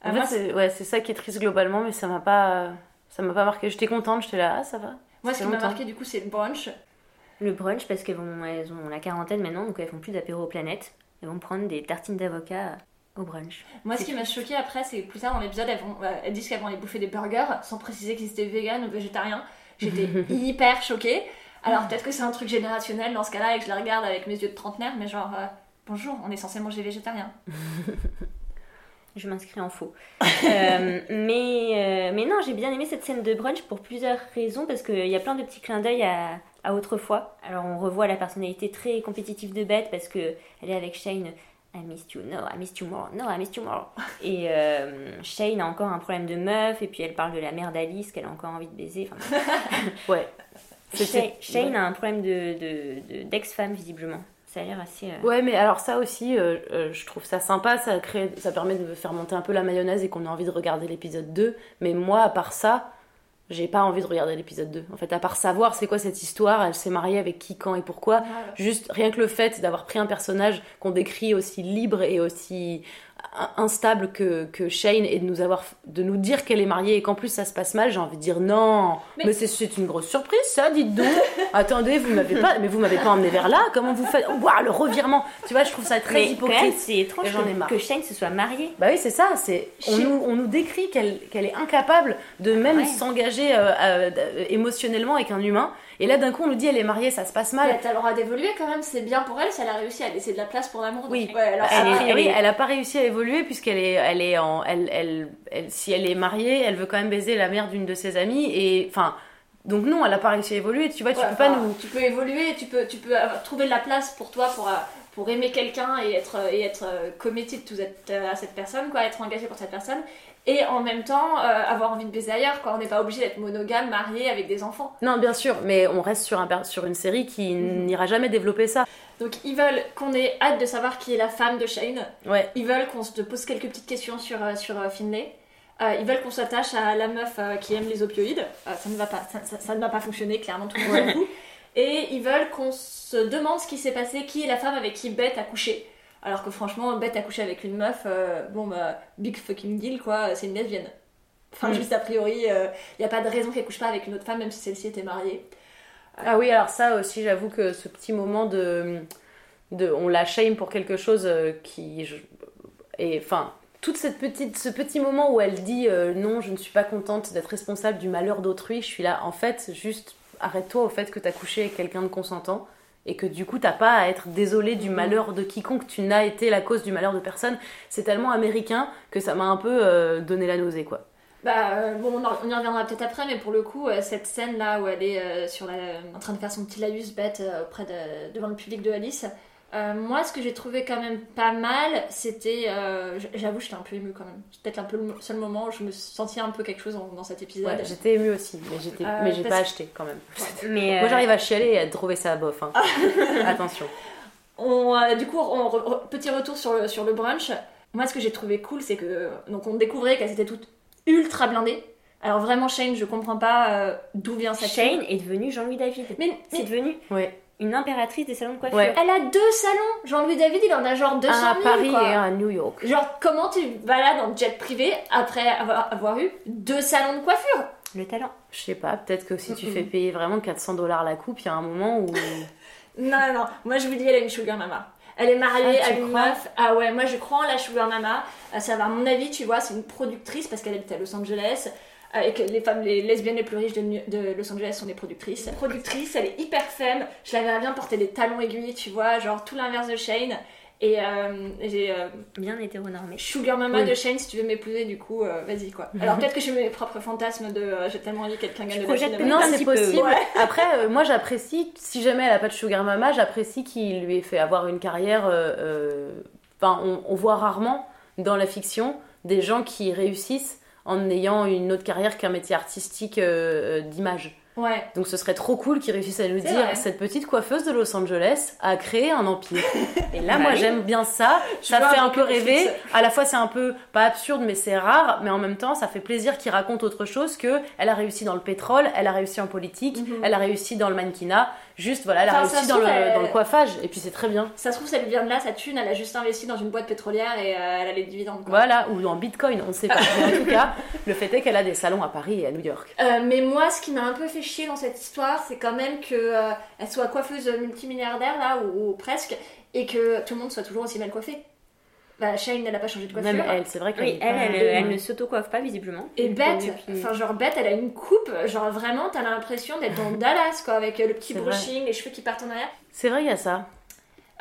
En fait, c'est ouais, ça qui est triste globalement, mais ça m'a pas, ça m'a pas marqué. J'étais contente, j'étais là, ah ça va. moi, ce qui m'a marqué, du coup, c'est le brunch. Le brunch parce qu'elles elles ont la quarantaine maintenant donc elles font plus d'apéro aux planètes. Elles vont prendre des tartines d'avocat au brunch. Moi, ce qui m'a choqué après, c'est que plus tard dans l'épisode, elles, vont- euh, elles disent qu'elles vont aller bouffer des burgers sans préciser qu'ils étaient vegan ou végétariens. J'étais hyper choquée. Alors, peut-être que c'est un truc générationnel dans ce cas-là et que je la regarde avec mes yeux de trentenaire, mais genre, euh, bonjour, on est censé manger végétarien. Je m'inscris en faux. Euh, mais, euh, mais non, j'ai bien aimé cette scène de brunch pour plusieurs raisons, parce qu'il y a plein de petits clins d'œil à, à autrefois. Alors on revoit la personnalité très compétitive de Beth, parce que elle est avec Shane. I missed you, no, I missed you more, no, I missed you more. Et euh, Shane a encore un problème de meuf, et puis elle parle de la mère d'Alice qu'elle a encore envie de baiser. Enfin, Ouais. Shane a un problème de, de- de- d'ex-femme, visiblement. Ça a l'air assez. euh, Ouais, mais alors ça aussi, euh, euh, je trouve ça sympa, ça, crée, ça permet de faire monter un peu la mayonnaise et qu'on a envie de regarder l'épisode 2. Mais moi, à part ça, j'ai pas envie de regarder l'épisode 2. En fait, à part savoir c'est quoi cette histoire, elle s'est mariée avec qui, quand et pourquoi, juste rien que le fait d'avoir pris un personnage qu'on décrit aussi libre et aussi instable que, que Shane et de nous, avoir, de nous dire qu'elle est mariée et qu'en plus ça se passe mal, j'ai envie de dire non, mais, Mais- c'est, une grosse surprise ça, dites donc. Attendez, vous m'avez pas, mais vous m'avez pas emmené vers là, comment vous faites? Waouh, le revirement Tu vois, je trouve ça très Mais hypocrite. c'est étrange que, que Shane se soit marié. Bah oui, c'est ça. C'est on nous, on nous décrit qu'elle qu'elle est incapable de même Ouais. s'engager euh, euh, d- émotionnellement avec un humain. Et là, d'un coup, on nous dit elle est mariée, ça se passe mal. Elle a le droit d'évoluer quand même, c'est bien pour elle si elle a réussi à laisser de la place pour l'amour. Oui. Donc, ouais, alors, Elle, ça- est- oui, elle a pas réussi à évoluer puisqu'elle est, elle est en, elle, elle, si elle est mariée, elle veut quand même baiser la mère d'une de ses amies et enfin, donc non, elle a pas réussi à évoluer. Tu vois, tu Ouais, peux pas nous. Tu peux évoluer, tu peux, tu peux trouver de la place pour toi, pour, euh, pour aimer quelqu'un et être, et être euh, committed to that- à cette personne, quoi, être engagé pour cette personne. Et en même temps, euh, avoir envie de baiser ailleurs, quoi. On n'est pas obligé d'être monogame, marié, avec des enfants. Non, bien sûr, mais on reste sur un, sur une série qui n'ira jamais développer ça. Donc ils veulent qu'on ait hâte de savoir qui est la femme de Shane. Ouais. Ils veulent qu'on se pose quelques petites questions sur, euh, sur euh, Finlay. Euh, ils veulent qu'on s'attache à la meuf euh, qui aime les opioïdes. Euh, ça ne va pas, ça, ça- ça ne va pas fonctionner, clairement tout le monde. Et ils veulent qu'on se demande ce qui s'est passé, qui est la femme avec qui Beth a couché. Alors que franchement, Beth a couché avec une meuf, euh, bon bah, big fucking deal quoi, c'est une lesbienne. Enfin, Mm. juste a priori, il n'y a pas de raison qu'elle couche pas avec une autre femme, même si celle-ci était mariée. Ah oui, alors ça aussi, j'avoue que ce petit moment de, de on la shame pour quelque chose euh, qui je- et enfin toute cette petite ce petit moment où elle dit euh, non, je ne suis pas contente d'être responsable du malheur d'autrui, je suis là en fait juste arrête-toi au fait que t'as couché avec quelqu'un de consentant et que du coup t'as pas à être désolé du malheur de quiconque, tu n'as été la cause du malheur de personne. C'est tellement américain que ça m'a un peu euh, donné la nausée quoi. Bah euh, bon, on, y reviendra peut-être après, mais pour le coup, euh, cette scène là où elle est sur la, en train de faire son petit laïus bête auprès de, devant le public de Alice, euh, moi ce que j'ai trouvé quand même pas mal, c'était, euh, j'avoue, j'étais un peu émue quand même. C'est peut-être un peu le seul moment où je me sentis un peu quelque chose dans cet épisode. Ouais, j'étais émue aussi, mais j'étais Euh, j'ai parce- pas acheté quand même. Mais, Moi j'arrive à chialer et à trouver ça bof. hein. Attention. On, euh, du coup, on re- re- petit retour sur le, sur le brunch. Moi, ce que j'ai trouvé cool, c'est que donc on découvrait qu'elles étaient toutes ultra blindées. Alors vraiment, Shane, je comprends pas euh, d'où vient cette Shane est devenu Jean-Louis David. Mais, C'est mais devenu Ouais. Une impératrice des salons de coiffure. Ouais. elle a deux salons. Jean-Louis David, il en a genre 200 Un 000, à Paris quoi. et un à New York. Genre, comment tu balades en jet privé après avoir, avoir eu deux salons de coiffure? Le talent. Je sais pas, peut-être que si tu fais payer vraiment 400 dollars la coupe, il y a un moment où. Non, non, non. Moi, je vous dis, elle a une sugar mama. Elle est mariée Ah, à une meuf. Ah ouais, moi, je crois en la sugar mama. Euh, ça va, à mon avis, tu vois, c'est une productrice parce qu'elle habite à Los Angeles. Que les femmes, les lesbiennes les plus riches de, Los Angeles sont des productrices. Productrice, elle est hyper femme. Je la verrais bien porter des talons aiguilles, tu vois, genre tout l'inverse de Shane. Et euh, j'ai euh, Bien hétéronormé. Sugar Mama Oui. de Shane, si tu veux m'épouser, du coup, euh, vas-y quoi. Alors peut-être que mets mes propres fantasmes de euh, j'ai tellement envie que quelqu'un gagne de. Non, c'est possible. ouais. Après, moi j'apprécie, si jamais elle a pas de sugar mama, j'apprécie qu'il lui ait fait avoir une carrière. Enfin, on, on voit rarement dans la fiction des gens qui réussissent en ayant une autre carrière qu'un métier artistique euh, euh, d'image. Ouais. Donc ce serait trop cool qu'ils réussissent à nous dire vrai. cette petite coiffeuse de Los Angeles a créé un empire. Et là, Bah moi oui. j'aime bien ça. Je Ça fait un peu rêver. À la fois c'est un peu pas absurde, mais c'est rare. Mais en même temps, ça fait plaisir qu'ils racontent autre chose que elle a réussi dans le pétrole, elle a réussi en politique, Mhm. elle a réussi dans le mannequinat. Juste voilà, elle a Enfin, réussi dans le, trouve, elle- dans le coiffage. Et puis c'est très bien. Ça se trouve, ça lui vient de là, sa thune, elle a juste investi dans une boîte pétrolière et euh, elle a les dividendes. Quoi. Voilà, ou en bitcoin, on sait pas. Mais en tout cas, le fait est qu'elle a des salons à Paris et à New York. Euh, mais moi, ce qui m'a un peu fait chier dans cette histoire, c'est quand même que euh, elle soit coiffeuse multimilliardaire là, ou, ou presque, et que tout le monde soit toujours aussi mal coiffé. Bah, Shane, elle a pas changé de coiffure. Même elle, c'est vrai qu'elle Oui, elle, elle, elle ne s'auto-coiffe pas visiblement. Et Beth, Depuis- enfin genre Beth, elle a une coupe, genre vraiment, t'as l'impression d'être dans Dallas quoi, avec euh, le petit vrai. brushing, les cheveux qui partent en arrière. C'est vrai, il y a ça.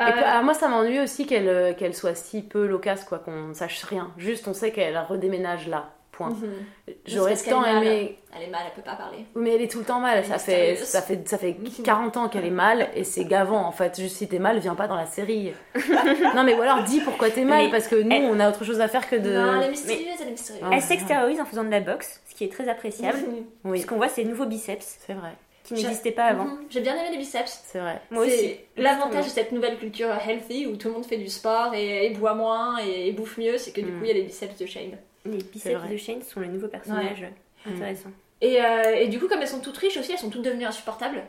Et Euh, puis, ah, moi, ça m'ennuie aussi qu'elle euh, qu'elle soit si peu loquace, quoi, qu'on sache rien. Juste, on sait qu'elle redéménage là. Point. mhm. J'aurais tant aimé. Elle est mal, elle peut pas parler. Mais elle est tout le temps mal. Elle Ça fait, ça, fait, ça fait Mhm. 40 ans qu'elle est mal et c'est gavant en fait. Juste si t'es mal, viens pas dans la série. non, mais ou alors dis pourquoi t'es mal Mais parce que nous, elle- on a autre chose à faire que de. Non, elle est mystérieuse, elle est mystérieuse. Ah, Elle s'extériorise en faisant de la boxe, ce qui est très appréciable. Mhm. Oui, Ce qu'on voit, c'est les nouveaux biceps c'est vrai. qui n'existaient pas avant. Mhm. J'ai bien aimé les biceps. C'est vrai. Moi C'est aussi. L'avantage de cette nouvelle culture healthy où tout le monde fait du sport et, et boit moins et, et bouffe mieux, c'est que du Mm. coup il y a les biceps de Shane. Les biceps de Shane sont les nouveaux personnages Mm. intéressants. Et, euh, et du coup, comme elles sont toutes riches aussi, elles sont toutes devenues insupportables.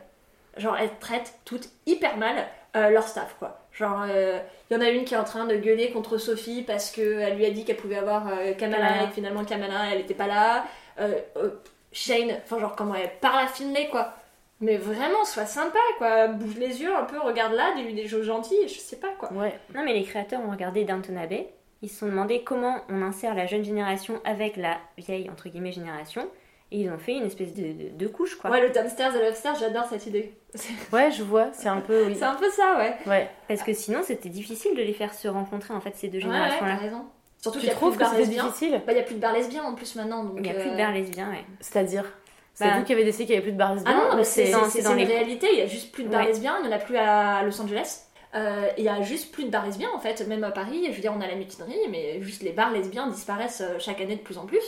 Genre, elles traitent toutes hyper mal euh, leur staff, quoi. Genre, il y en a une qui est en train de gueuler contre Sophie parce qu'elle lui a dit qu'elle pouvait avoir euh, Kamala et que finalement Kamala, elle était pas là. Euh, euh, Shane, enfin, genre, comment elle parle à Finlay, quoi. Mais vraiment, sois sympa, quoi. Bouge les yeux un peu, regarde là, dis-lui des choses gentilles, je sais pas, quoi. Ouais. Non, mais les créateurs ont regardé Downton Abbey. Ils se sont demandé comment on insère la jeune génération avec la vieille, entre guillemets, génération. Et ils ont fait une espèce de, de, de couche, quoi. Ouais, le Downstairs et l'Upstairs, j'adore cette idée. Ouais, je vois. C'est un peu. Oui. c'est un peu ça, ouais. Ouais. Parce que sinon, c'était difficile de les faire se rencontrer, en fait, ces deux Ouais, ouais, t'as générations-là. raison. Surtout Tu qu'il y a plus trouves de que bars c'était lesbiens. difficile Bah, il y a plus de bars lesbiens en plus maintenant, donc. Il n'y a plus euh, de bars lesbiens, ouais. C'est-à-dire C'est Bah. vous qui avez décidé qu'il y avait plus de bars Ah lesbiens non, ou mais c'est dans- dans une les- réalité, il y a juste plus de bars Ouais. lesbiens, il n'y en a plus à Los Angeles. Euh, Il y a juste plus de bars lesbiens en fait, même à Paris, je veux dire on a la mutinerie, mais juste les bars lesbiens disparaissent euh, chaque année de plus en plus.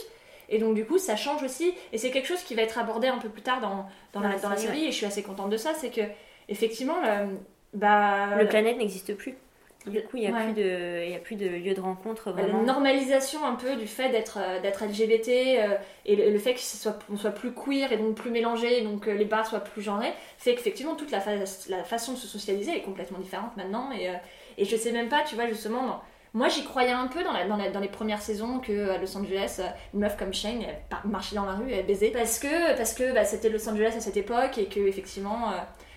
Et donc du coup ça change aussi, et c'est quelque chose qui va être abordé un peu plus tard dans, dans, la, dans la série, et je suis assez contente de ça, c'est que effectivement, le, bah, Le planète n'existe plus. Du coup, il n'y a, Ouais. plus de- y a plus de lieu de rencontre, Bah, la vraiment. normalisation un peu du fait d'être euh, LGBT euh, et le, le fait qu'on soit, on soit plus queer et donc plus mélangé et donc euh, les bars soient plus genrés fait qu'effectivement toute la, fa- la façon de se socialiser est complètement différente maintenant et, euh, et je sais même pas tu vois justement moi j'y croyais un peu dans, la, dans, la- dans les premières saisons que à Los Angeles une meuf comme Shane elle marchait dans la rue elle baisait parce que parce que bah, c'était Los Angeles à cette époque et que effectivement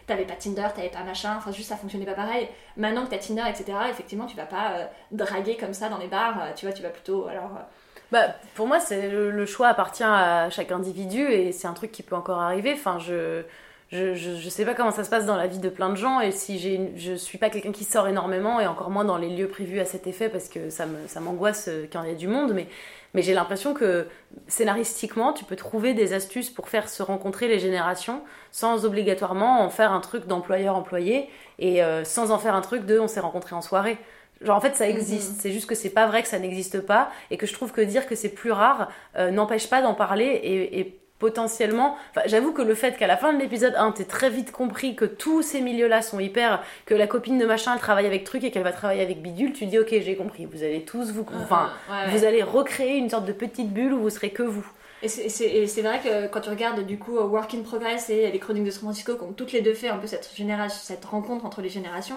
T'avais pas Tinder, t'avais pas machin, enfin juste ça fonctionnait pas pareil. Maintenant que t'as Tinder, etc., effectivement, tu vas pas euh, draguer comme ça dans les bars, euh, tu vois, tu vas plutôt. Alors, euh, Bah, pour moi, c'est le, choix appartient à chaque individu et c'est un truc qui peut encore arriver. Enfin, je, je, je, sais pas comment ça se passe dans la vie de plein de gens et si j'ai, je suis pas quelqu'un qui sort énormément et encore moins dans les lieux prévus à cet effet parce que ça me, ça m'angoisse euh, quand il y a du monde. Mais, mais j'ai l'impression que scénaristiquement, tu peux trouver des astuces pour faire se rencontrer les générations sans obligatoirement en faire un truc d'employeur-employé et euh, sans en faire un truc de on s'est rencontrés en soirée. Genre en fait ça existe, c'est juste que c'est pas vrai que ça n'existe pas et que je trouve que dire que c'est plus rare euh, n'empêche pas d'en parler et, et potentiellement, enfin, j'avoue que le fait qu'à la fin de l'épisode 1 t'aies très vite compris que tous ces milieux-là sont hyper, que la copine de machin elle travaille avec truc et qu'elle va travailler avec bidule, tu dis ok j'ai compris, vous allez tous vous, enfin ouais, ouais. vous allez recréer une sorte de petite bulle où vous serez que vous. C'est- et c'est vrai que quand tu regardes du coup euh, Work in Progress et les chroniques de San Francisco, qui ont toutes les deux fait un peu cette, génération, cette rencontre entre les générations,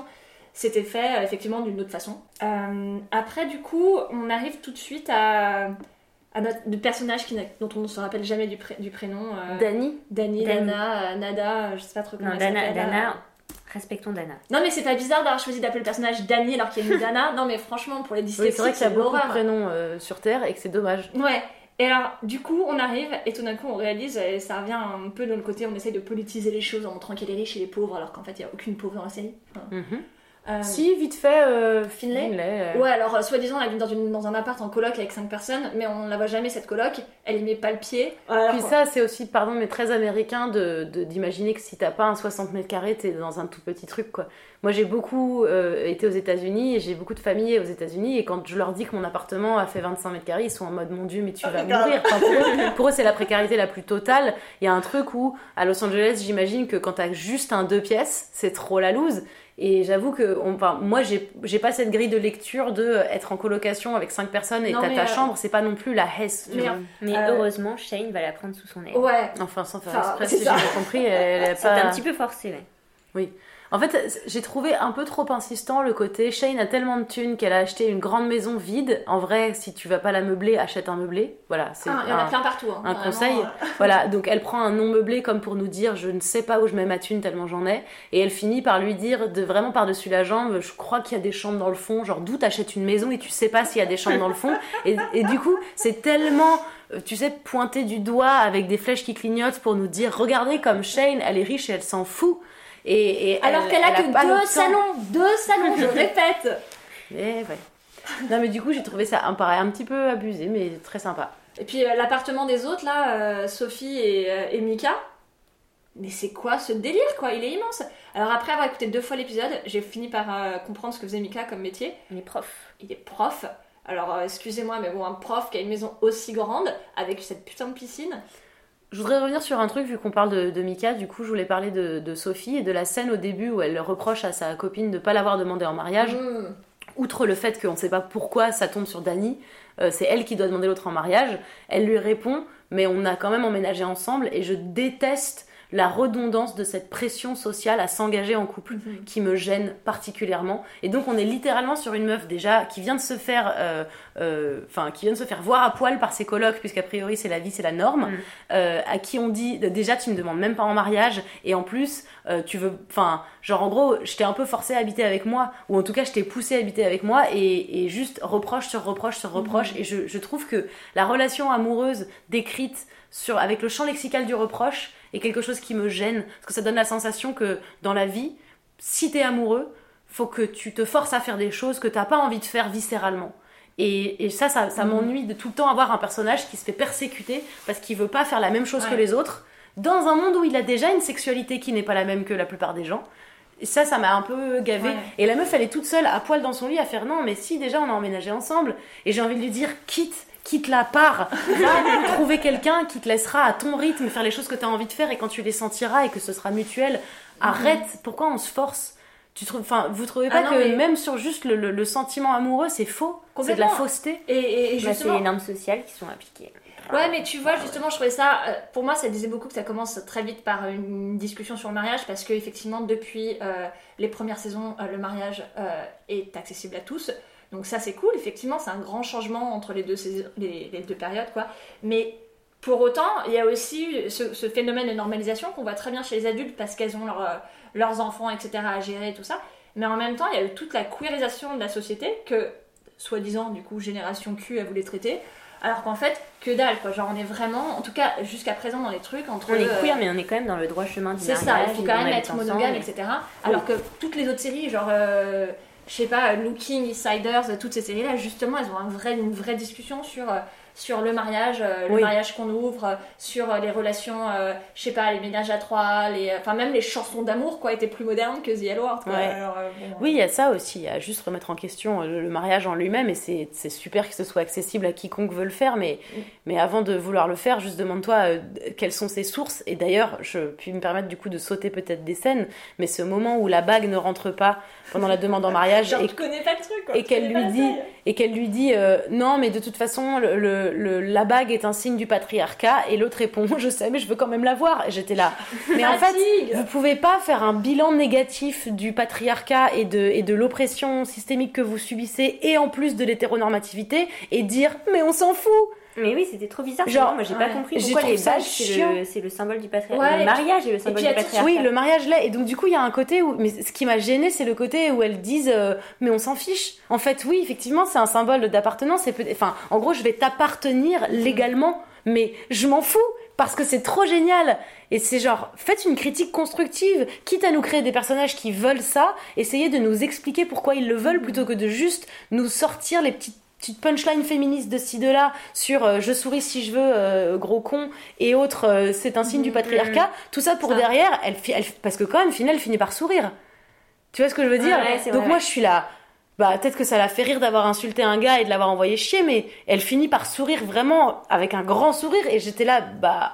c'était fait euh, effectivement d'une autre façon. Euh, après, du coup, on arrive tout de suite à, à notre le personnage qui dont on ne se rappelle jamais du, pré- du prénom. euh, Dani Dani. Dana, Nada, je sais pas trop comment Non, Dana, Dana, euh. respectons Dana. Non, mais c'est pas bizarre d'avoir choisi d'appeler le personnage Dani alors qu'il y a une Dana. Non, mais franchement, pour les Oui, dyslexiques, c'est vrai qu'il y a beaucoup de prénoms euh, sur Terre et que c'est dommage. Ouais. Et alors, du coup, on arrive et tout d'un coup, on réalise, et ça revient un peu de le côté, on essaye de politiser les choses en montrant a les riches et les pauvres, alors qu'en fait, il n'y a aucune pauvre dans la série. Enfin, Mhm. Euh, Si, vite fait, euh, Finlay euh, Ouais, alors, euh, soi-disant, elle vit dans, une, dans un appart en coloc avec 5 personnes, mais on la voit jamais, cette coloc. Elle y met pas le pied. Alors, Puis ça, c'est aussi, pardon, mais très américain de de- d'imaginer que si t'as pas un 60 mètres carrés, t'es dans un tout petit truc, quoi. Moi, j'ai beaucoup euh, été aux États-Unis et j'ai beaucoup de familles aux États-Unis. Et quand je leur dis que mon appartement a fait 25 mètres carrés, ils sont en mode Mon Dieu, mais tu vas mourir. Enfin, pour eux, pour eux, c'est la précarité la plus totale. Il y a un truc où, à Los Angeles, j'imagine que quand t'as juste un deux pièces, c'est trop la loose. Et j'avoue que, on- enfin, moi, j'ai j'ai pas cette grille de lecture de euh, être en colocation avec cinq personnes et t'as ta euh, chambre, c'est pas non plus la hesse. tu mais, vois. Mais Euh, heureusement, Shane va la prendre sous son aile. Ouais. Enfin, sans faire Enfin, exprès, si j'ai bien compris, elle, elle a C'est pas... un petit peu forcé, ouais. En fait, j'ai trouvé un peu trop insistant le côté Shane a tellement de thunes qu'elle a acheté une grande maison vide. En vrai, si tu vas pas la meubler, achète un meublé. Voilà, c'est Ah, il y en a un, plein partout. hein, un vraiment, conseil. euh. Voilà, donc elle prend un non meublé comme pour nous dire je ne sais pas où je mets ma thune tellement j'en ai. Et elle finit par lui dire de vraiment par-dessus la jambe je crois qu'il y a des chambres dans le fond. Genre d'où t'achètes une maison et tu sais pas s'il y a des chambres dans le fond? Et, et du coup, c'est tellement euh, tu sais, pointé du doigt avec des flèches qui clignotent pour nous dire regardez comme Shane, elle est riche et elle s'en fout. Et, et Alors elle- qu'elle a que deux salons, deux salons, je répète. Mais ouais. Non mais du coup j'ai trouvé ça un, pareil, un petit peu abusé mais très sympa. Et puis euh, l'appartement des autres, là, euh, Sophie et, euh, et Mika. Mais c'est quoi ce délire, quoi? Il est immense. Alors après avoir écouté deux fois l'épisode, j'ai fini par comprendre ce que faisait Mika comme métier. Les profs. Il est prof. Alors excusez-moi, mais bon, un prof qui a une maison aussi grande, avec cette putain de piscine. Je voudrais revenir sur un truc vu qu'on parle de, de Mika, du coup je voulais parler de, de Sophie et de la scène au début où elle reproche à sa copine de ne pas l'avoir demandé en mariage. Mmh. outre le fait qu'on ne sait pas pourquoi ça tombe sur Dani, euh, c'est elle qui doit demander l'autre en mariage, elle lui répond, mais on a quand même emménagé ensemble et je déteste la redondance de cette pression sociale à s'engager en couple Mhm. qui me gêne particulièrement. Et donc on est littéralement sur une meuf déjà qui vient de se faire, euh, euh, enfin qui vient de se faire voir à poil par ses colocs puisqu'a priori c'est la vie, c'est la norme, Mhm. euh, à qui on dit déjà tu me demandes même pas en mariage et en plus euh, tu veux, enfin genre en gros je t'ai un peu forcé à habiter avec moi ou en tout cas je t'ai poussé à habiter avec moi et, et juste reproche sur reproche sur reproche et je, je trouve que la relation amoureuse décrite sur avec le champ lexical du reproche est quelque chose qui me gêne parce que ça donne la sensation que dans la vie si t'es amoureux faut que tu te forces à faire des choses que t'as pas envie de faire viscéralement et, et ça, ça, ça m'ennuie de tout le temps avoir un personnage qui se fait persécuter parce qu'il veut pas faire la même chose que les autres dans un monde où il a déjà une sexualité qui n'est pas la même que la plupart des gens. Et ça, ça m'a un peu gavé. Ouais. Et la meuf, elle est toute seule à poil dans son lit à faire non, mais si déjà on a emménagé ensemble. Et j'ai envie de lui dire quitte, quitte la part. Va trouver quelqu'un qui te laissera à ton rythme faire les choses que tu as envie de faire et quand tu les sentiras et que ce sera mutuel. Arrête, pourquoi on se force? Tu trouves, enfin, vous trouvez pas Ah non, que mais- même sur juste le, le- le sentiment amoureux, c'est faux? C'est de la fausseté? Et, et- et Bah, c'est justement, les normes sociales qui sont appliquées. Ouais, mais tu vois, justement, je trouvais ça. euh, pour moi, ça disait beaucoup que ça commence très vite par une discussion sur le mariage, parce que, effectivement, depuis euh, les premières saisons, euh, le mariage euh, est accessible à tous. Donc, ça, c'est cool. Effectivement, c'est un grand changement entre les deux, saisons- les, les deux périodes, quoi. Mais pour autant, il y a aussi ce, ce phénomène de normalisation qu'on voit très bien chez les adultes, parce qu'elles ont leur, euh, leurs enfants, etc., à gérer et tout ça. Mais en même temps, il y a eu toute la queerisation de la société que, soi-disant, du coup, génération Q a voulu traiter. Alors qu'en fait, que dalle quoi. Genre, on est vraiment, en tout cas jusqu'à présent, dans les trucs entre. On est queer, mais on est quand même dans le droit chemin du C'est ça, il faut et quand même être monogame, etc. Alors que toutes les autres séries, genre, euh, je sais pas, Looking, Insiders, toutes ces séries-là, justement, elles ont un vrai, une vraie discussion sur, euh, sur le mariage, euh, le Oui. mariage qu'on ouvre, euh, sur euh, les relations, euh, je sais pas, les ménages à trois, les, enfin, même les chansons d'amour, quoi, étaient plus modernes que The Yellow Heart, quoi. Ouais. Alors, euh, bon, Oui, il y a ça aussi, il y a juste remettre en question euh, le, le mariage en lui-même et c'est super que ce soit accessible à quiconque veut le faire, mais, mais avant de vouloir le faire, juste demande-toi euh, quelles sont ses sources. Et d'ailleurs, je puis me permettre du coup de sauter peut-être des scènes, mais ce moment où la bague ne rentre pas pendant la demande en mariage Genre, et pas le truc, quoi. et qu'elle lui dit et qu'elle lui dit euh, non mais de toute façon le, le- le- la bague est un signe du patriarcat. Et l'autre répond je sais mais je veux quand même la voir. Et j'étais là. Mais en fait vous pouvez pas faire un bilan négatif du patriarcat et de, et de l'oppression systémique que vous subissez et en plus de l'hétéronormativité et dire mais on s'en fout Mais oui, c'était trop bizarre. Genre, moi j'ai pas compris pourquoi les bagues c'est le, symbole du patriarcat. Ouais, le mariage est le symbole du patriarcat. oui le mariage l'est et donc du coup il y a un côté où mais ce qui m'a gêné c'est le côté où elles disent euh, mais on s'en fiche en fait oui effectivement c'est un symbole d'appartenance enfin en gros je vais t'appartenir légalement mais je m'en fous parce que c'est trop génial et c'est genre faites une critique constructive quitte à nous créer des personnages qui veulent ça essayez de nous expliquer pourquoi ils le veulent plutôt que de juste nous sortir les petites petites punchlines féministes de ci de là sur euh, je souris si je veux euh, gros con et autres euh, c'est un signe du patriarcat. Tout ça pour Ça. derrière elle, parce que quand même Fina elle finit par sourire. Tu vois ce que je veux dire? Ouais, donc vrai, moi je suis là. Bah peut-être que ça la fait rire d'avoir insulté un gars et de l'avoir envoyé chier mais elle finit par sourire vraiment avec un grand sourire et j'étais là bah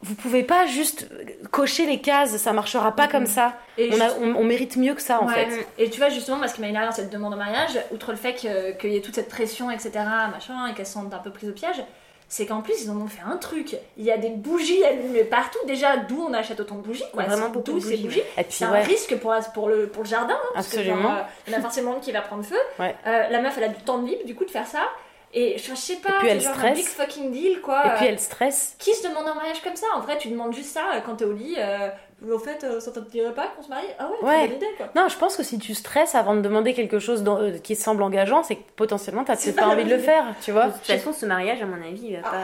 vous pouvez pas juste cocher les cases ça marchera pas comme ça Et on, a- juste- on- on mérite mieux que ça en Ouais. fait Et tu vois, justement, moi, ce qui m'a énervé dans cette demande en mariage, outre le fait que- qu'il y ait toute cette pression, etc., machin, et qu'elles sentent un peu prises au piège, c'est qu'en plus, ils en ont fait un truc. Il y a des bougies allumées partout. Déjà, d'où on achète autant de bougies, quoi. Vraiment beaucoup de ces bougies, bougies. et puis C'est un ouais risque pour, la- pour, le, pour le jardin. hein, parce que, genre, euh, il y en a forcément une qui va prendre feu. Ouais. Euh, la meuf, elle a du temps de libre, du coup, de faire ça. Et je, je sais pas, c'est elle genre un stresse. big fucking deal quoi. Et puis elle stresse. Qui se demande un mariage comme ça? En vrai, tu demandes juste ça euh, quand t'es au lit. Euh, au fait, euh, ça te dirait pas qu'on se marie? Ah ouais, Ouais. idée quoi. Non, je pense que si tu stresses avant de demander quelque chose dans- euh, qui semble engageant, c'est que potentiellement t'as peut-être pas envie de le faire, tu vois. De toute façon, ce mariage, à mon avis, il va Ah. pas,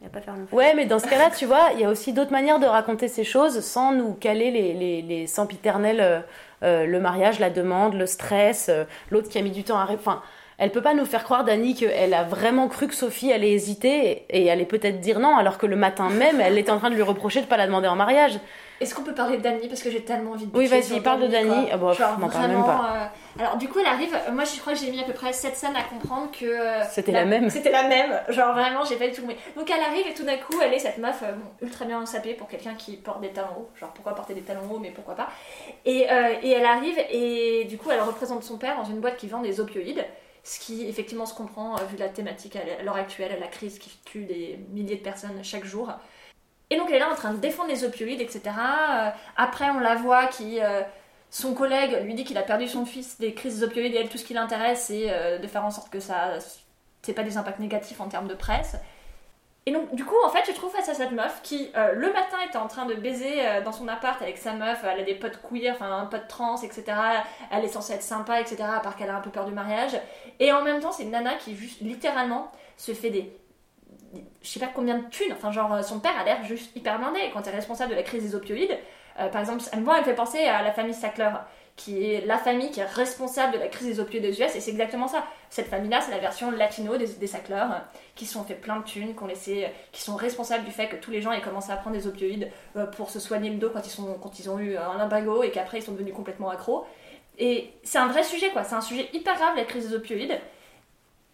il va pas faire long. Ouais, mais dans ce cas-là, tu vois, il y a aussi d'autres manières de raconter ces choses sans nous caler les, les, les sempiternels, euh, euh, le mariage, la demande, le stress, euh, l'autre qui a mis du temps à... ré- Enfin, elle peut pas nous faire croire, Dani, qu'elle a vraiment cru que Sophie allait hésiter et allait peut-être dire non, alors que le matin même, elle était en train de lui reprocher de pas la demander en mariage. Est-ce qu'on peut parler de Dani? Parce que j'ai tellement envie de Oui, vas-y, parle de Dani. Ah bon, Genre, m'en parle même vraiment, euh, Alors, du coup, elle arrive. Moi, je crois que j'ai mis à peu près 7 scènes à comprendre que. euh, C'était la même. C'était la même. Genre, vraiment, j'ai pas du tout compris. Donc, elle arrive et tout d'un coup, elle est cette meuf euh, bon, ultra bien sapée pour quelqu'un qui porte des talons hauts. Genre, pourquoi porter des talons hauts, mais pourquoi pas? Et, euh, et elle arrive et du coup, elle représente son père dans une boîte qui vend des opioïdes. Ce qui effectivement se comprend euh, vu la thématique à l'heure actuelle, la crise qui tue des milliers de personnes chaque jour. Et donc elle est là en train de défendre les opioïdes, etc. Euh, après, on la voit qui. euh, son collègue lui dit qu'il a perdu son fils des crises opioïdes et elle, tout ce qui l'intéresse, c'est de faire en sorte que ça. c'est pas des impacts négatifs en termes de presse. Et donc, du coup, en fait, je trouve face à cette meuf qui, euh, le matin, était en train de baiser euh, dans son appart avec sa meuf, elle a des potes queer, enfin un pote trans, etc. Elle est censée être sympa, etc. À part qu'elle a un peu peur du mariage. Et en même temps, c'est une nana qui, juste, littéralement, se fait des. Je sais pas combien de thunes, enfin, genre, euh, son père a l'air juste hyper blindé. Quand elle est responsable de la crise des opioïdes, par exemple, moi, elle me fait penser à la famille Sackler, qui est la famille qui est responsable de la crise des opioïdes aux US, et c'est exactement ça. Cette famille-là, c'est la version latino des, des Sackler, euh, qui se sont fait plein de thunes, qui, ont laissé, qui sont responsables du fait que tous les gens aient commencé à prendre des opioïdes euh, pour se soigner le dos quand ils, sont, quand ils ont eu un lumbago, et qu'après ils sont devenus complètement accros. Et c'est un vrai sujet, quoi. C'est un sujet hyper grave, la crise des opioïdes.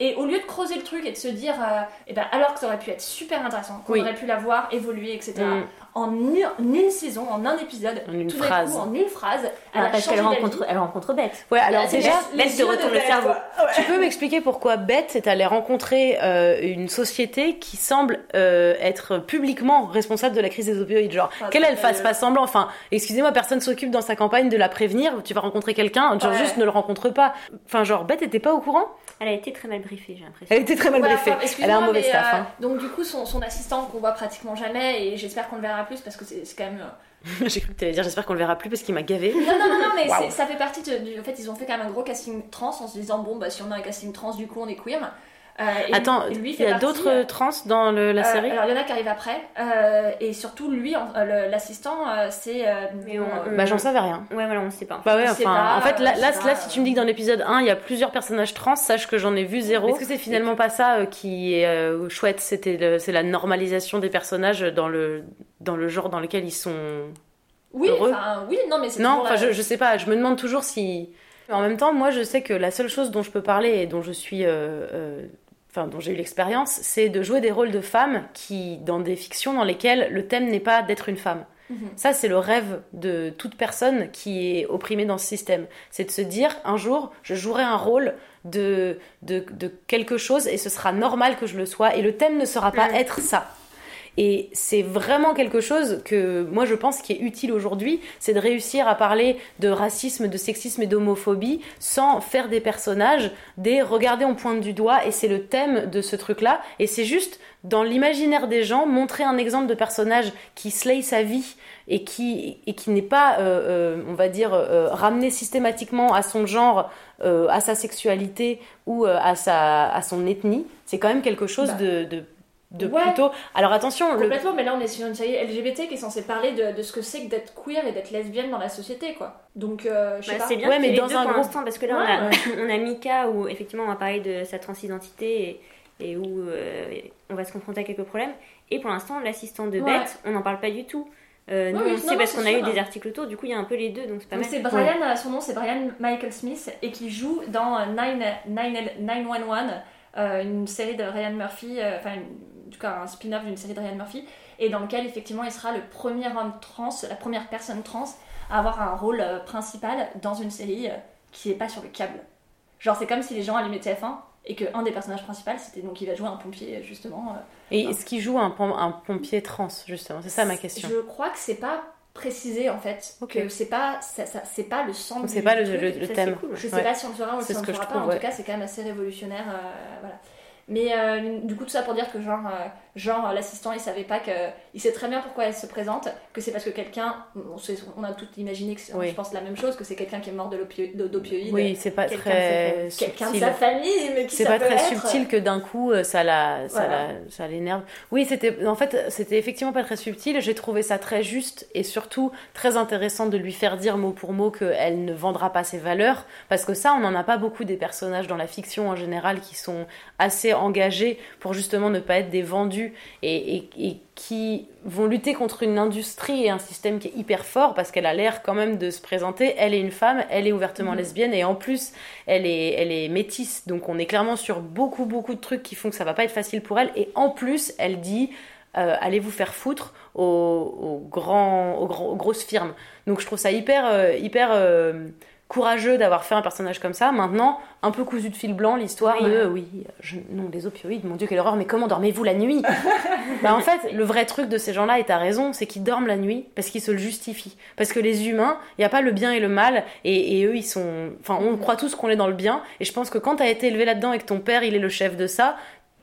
Et au lieu de creuser le truc et de se dire, euh, eh ben, alors que ça aurait pu être super intéressant, qu'on Oui. aurait pu la voir évoluer, etc., Mm. En une, en une saison, en un épisode, En une tout phrase. coup, en une phrase, elle Ah, a parce qu'elle rencontre, elle rencontre Bête. Ouais, alors déjà, Bête de retourne le Bête, cerveau. Ouais. Tu peux m'expliquer pourquoi Beth est allée rencontrer euh, une société qui semble euh, être publiquement responsable de la crise des opioïdes? Genre, qu'elle, elle fasse pas- semblant. Enfin, excusez-moi, personne s'occupe dans sa campagne de la prévenir. Tu vas rencontrer quelqu'un, genre Ouais. juste ne le rencontre pas. Enfin, genre, Beth était pas au courant? Elle a été très mal briefée, j'ai l'impression. Elle était très mal briefée. enfin, Elle a un mauvais mais, staff. euh, hein. Donc du coup, son, son assistant qu'on voit pratiquement jamais, et j'espère qu'on le verra plus parce que c'est quand même... euh, J'ai cru que t'allais dire, j'espère qu'on le verra plus parce qu'il m'a gavé. Non, non, non, non, mais ça fait partie de- du... En fait, ils ont fait quand même un gros casting trans en se disant, bon, bah si on a un casting trans, du coup, on est queer. Euh, et- Attends, il y a d'autres euh, trans dans le- la euh, série? Alors, il y en a qui arrivent après, euh, et surtout, lui, euh, l'assistant, euh, c'est... euh, Mais on- euh, Bah, j'en savais rien. Ouais, voilà, on ne sait pas. Bah ouais, enfin, pas, en fait, là, si tu me dis que dans l'épisode 1, il y a plusieurs personnages trans, sache que j'en ai vu zéro. Est-ce que c'est finalement pas ça euh, qui est euh, chouette C'était c'est la normalisation des personnages dans le, dans le genre dans lequel ils sont... Oui, heureux. oui, non, mais c'est Non, toujours enfin, la- je, je sais pas, je me demande toujours si... En même temps, moi, je sais que la seule chose dont je peux parler et dont je suis... euh, euh, Enfin, dont j'ai eu l'expérience, c'est de jouer des rôles de femmes qui, dans des fictions dans lesquelles le thème n'est pas d'être une femme. Mhm. Ça, c'est le rêve de toute personne qui est opprimée dans ce système. C'est de se dire, un jour, je jouerai un rôle de, de, de quelque chose et ce sera normal que je le sois et le thème ne sera pas Mm. être ça. Et c'est vraiment quelque chose que moi je pense qui est utile aujourd'hui, c'est de réussir à parler de racisme, de sexisme et d'homophobie sans faire des personnages des regardez on pointe du doigt et c'est le thème de ce truc-là et c'est juste dans l'imaginaire des gens montrer un exemple de personnage qui slay sa vie et qui, et qui n'est pas, euh, euh, on va dire, euh, ramené systématiquement à son genre, euh, à sa sexualité ou euh, à, sa, à son ethnie, c'est quand même quelque chose Bah. de, de, de Ouais. plutôt... Alors attention, le... Complètement, mais là on est sur une série LGBT qui est censée parler de, de ce que c'est que d'être queer et d'être lesbienne dans la société, quoi. Donc, euh, je sais Bah, pas. c'est bien Ouais, mais dans deux un l'instant, parce que là, on, a, on a Mika où effectivement on va parler de sa transidentité et, et où euh, on va se confronter à quelques problèmes. Et pour l'instant, l'assistant de Ouais. Beth, on n'en parle pas du tout. Euh, nous, Oui, on le non, sait non, parce qu'on a eu des articles autour, du coup, il y a un peu les deux, donc c'est pas Donc mal. c'est Brian, son nom c'est Brian Michael Smith et qui joue dans euh, 9 9 911, euh, une série de Ryan Murphy, enfin en tout cas un spin-off d'une série de Ryan Murphy, et dans lequel effectivement il sera le premier homme trans, la première personne trans à avoir un rôle euh, principal dans une série euh, qui est pas sur le câble. Genre c'est comme si les gens allumaient TF1 et que un des personnages principaux c'était donc il va jouer un pompier justement. euh, Et est-ce qu'il joue un, pom- un pompier trans, justement? C'est ça ma question. Je crois que c'est pas précisé en fait, Ok. que c'est pas ça, ça- c'est pas le centre. C'est pas le, truc. le- thème. cool. Je sais Ouais. pas si on le fera ou si on le je pas, trouve, en ouais. tout cas c'est quand même assez révolutionnaire. euh, voilà. Mais euh, du coup, tout ça pour dire que, genre, euh, genre l'assistant, il savait pas que. Il sait très bien pourquoi elle se présente, que c'est parce que quelqu'un. On, a tout imaginé que Oui. je pense la même chose, que c'est quelqu'un qui est mort de l'opio- de- d'opioïdes. Oui, c'est pas très quelqu'un de sa famille, mais qui C'est pas très être. subtil que d'un coup euh, ça la, ça Voilà. l'énerve. Oui, c'était en fait c'était effectivement pas très subtil. J'ai trouvé ça très juste et surtout très intéressant de lui faire dire mot pour mot qu'elle ne vendra pas ses valeurs parce que ça on n'en a pas beaucoup des personnages dans la fiction en général qui sont assez engagés pour justement ne pas être des vendus et, et- et qui vont lutter contre une industrie et un système qui est hyper fort parce qu'elle a l'air quand même de se présenter. Elle est une femme, elle est ouvertement lesbienne et en plus elle est, elle est métisse. Donc on est clairement sur beaucoup beaucoup de trucs qui font que ça va pas être facile pour elle. Et en plus elle dit euh, allez vous faire foutre aux, aux grands, aux, grands- aux grosses firmes. Donc je trouve ça hyper euh, hyper euh, courageux d'avoir fait un personnage comme ça. Maintenant, un peu cousu de fil blanc, l'histoire Oui. de oui, je- non, les opioïdes, mon dieu, quelle horreur, mais comment dormez-vous la nuit? Bah en fait, le vrai truc de ces gens-là, et t'as raison, c'est qu'ils dorment la nuit parce qu'ils se le justifient. Parce que les humains, il n'y a pas le bien et le mal, et, et eux, ils sont. Enfin, on croit tous qu'on est dans le bien, et je pense que quand t'as été élevé là-dedans et que ton père, il est le chef de ça,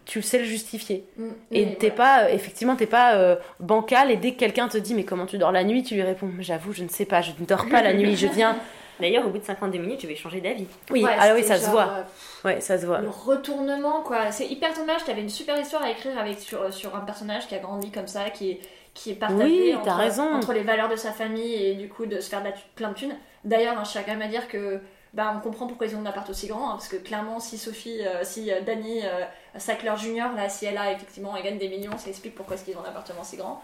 tu sais le justifier. Mm. Et t'es voilà. pas, effectivement, t'es pas euh, bancal, et dès que quelqu'un te dit, mais comment tu dors la nuit, tu lui réponds, j'avoue, je ne sais pas, je ne dors pas la nuit, je viens. D'ailleurs, au bout de 52 minutes, je vais changer d'avis. Oui, Ouais, ah oui, ça se voit. euh, Ouais, ça se voit. Le retournement, quoi. C'est hyper dommage. T'avais une super histoire à écrire avec, sur, sur un personnage qui a grandi comme ça, qui est, qui est partagé Oui, entre, t'as raison. entre les valeurs de sa famille et du coup de se faire de la thu- plein de thunes. D'ailleurs, hein, je tiens quand même à dire que bah, on comprend pourquoi ils ont un appart aussi grand, hein, parce que clairement, si Sophie, euh, si euh, Dani euh, Sackler Junior, là, si elle a effectivement, elle gagne des millions, ça explique pourquoi est-ce qu'ils ont un appartement si grand.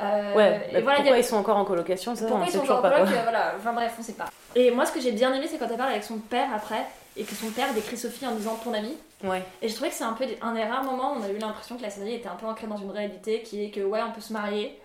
Euh, Ouais, et bah, voilà, pourquoi a- ils sont encore en colocation, ça, pourquoi on ils sait sont toujours en coloc, euh, voilà, enfin bref, on sait pas. Et moi, ce que j'ai bien aimé, c'est quand elle parle avec son père après, et que son père décrit Sophie en disant ton ami. Ouais. Et je trouvais que c'est un peu des- un des rares moments où on a eu l'impression que la série était un peu ancrée dans une réalité qui est que ouais, on peut se marier,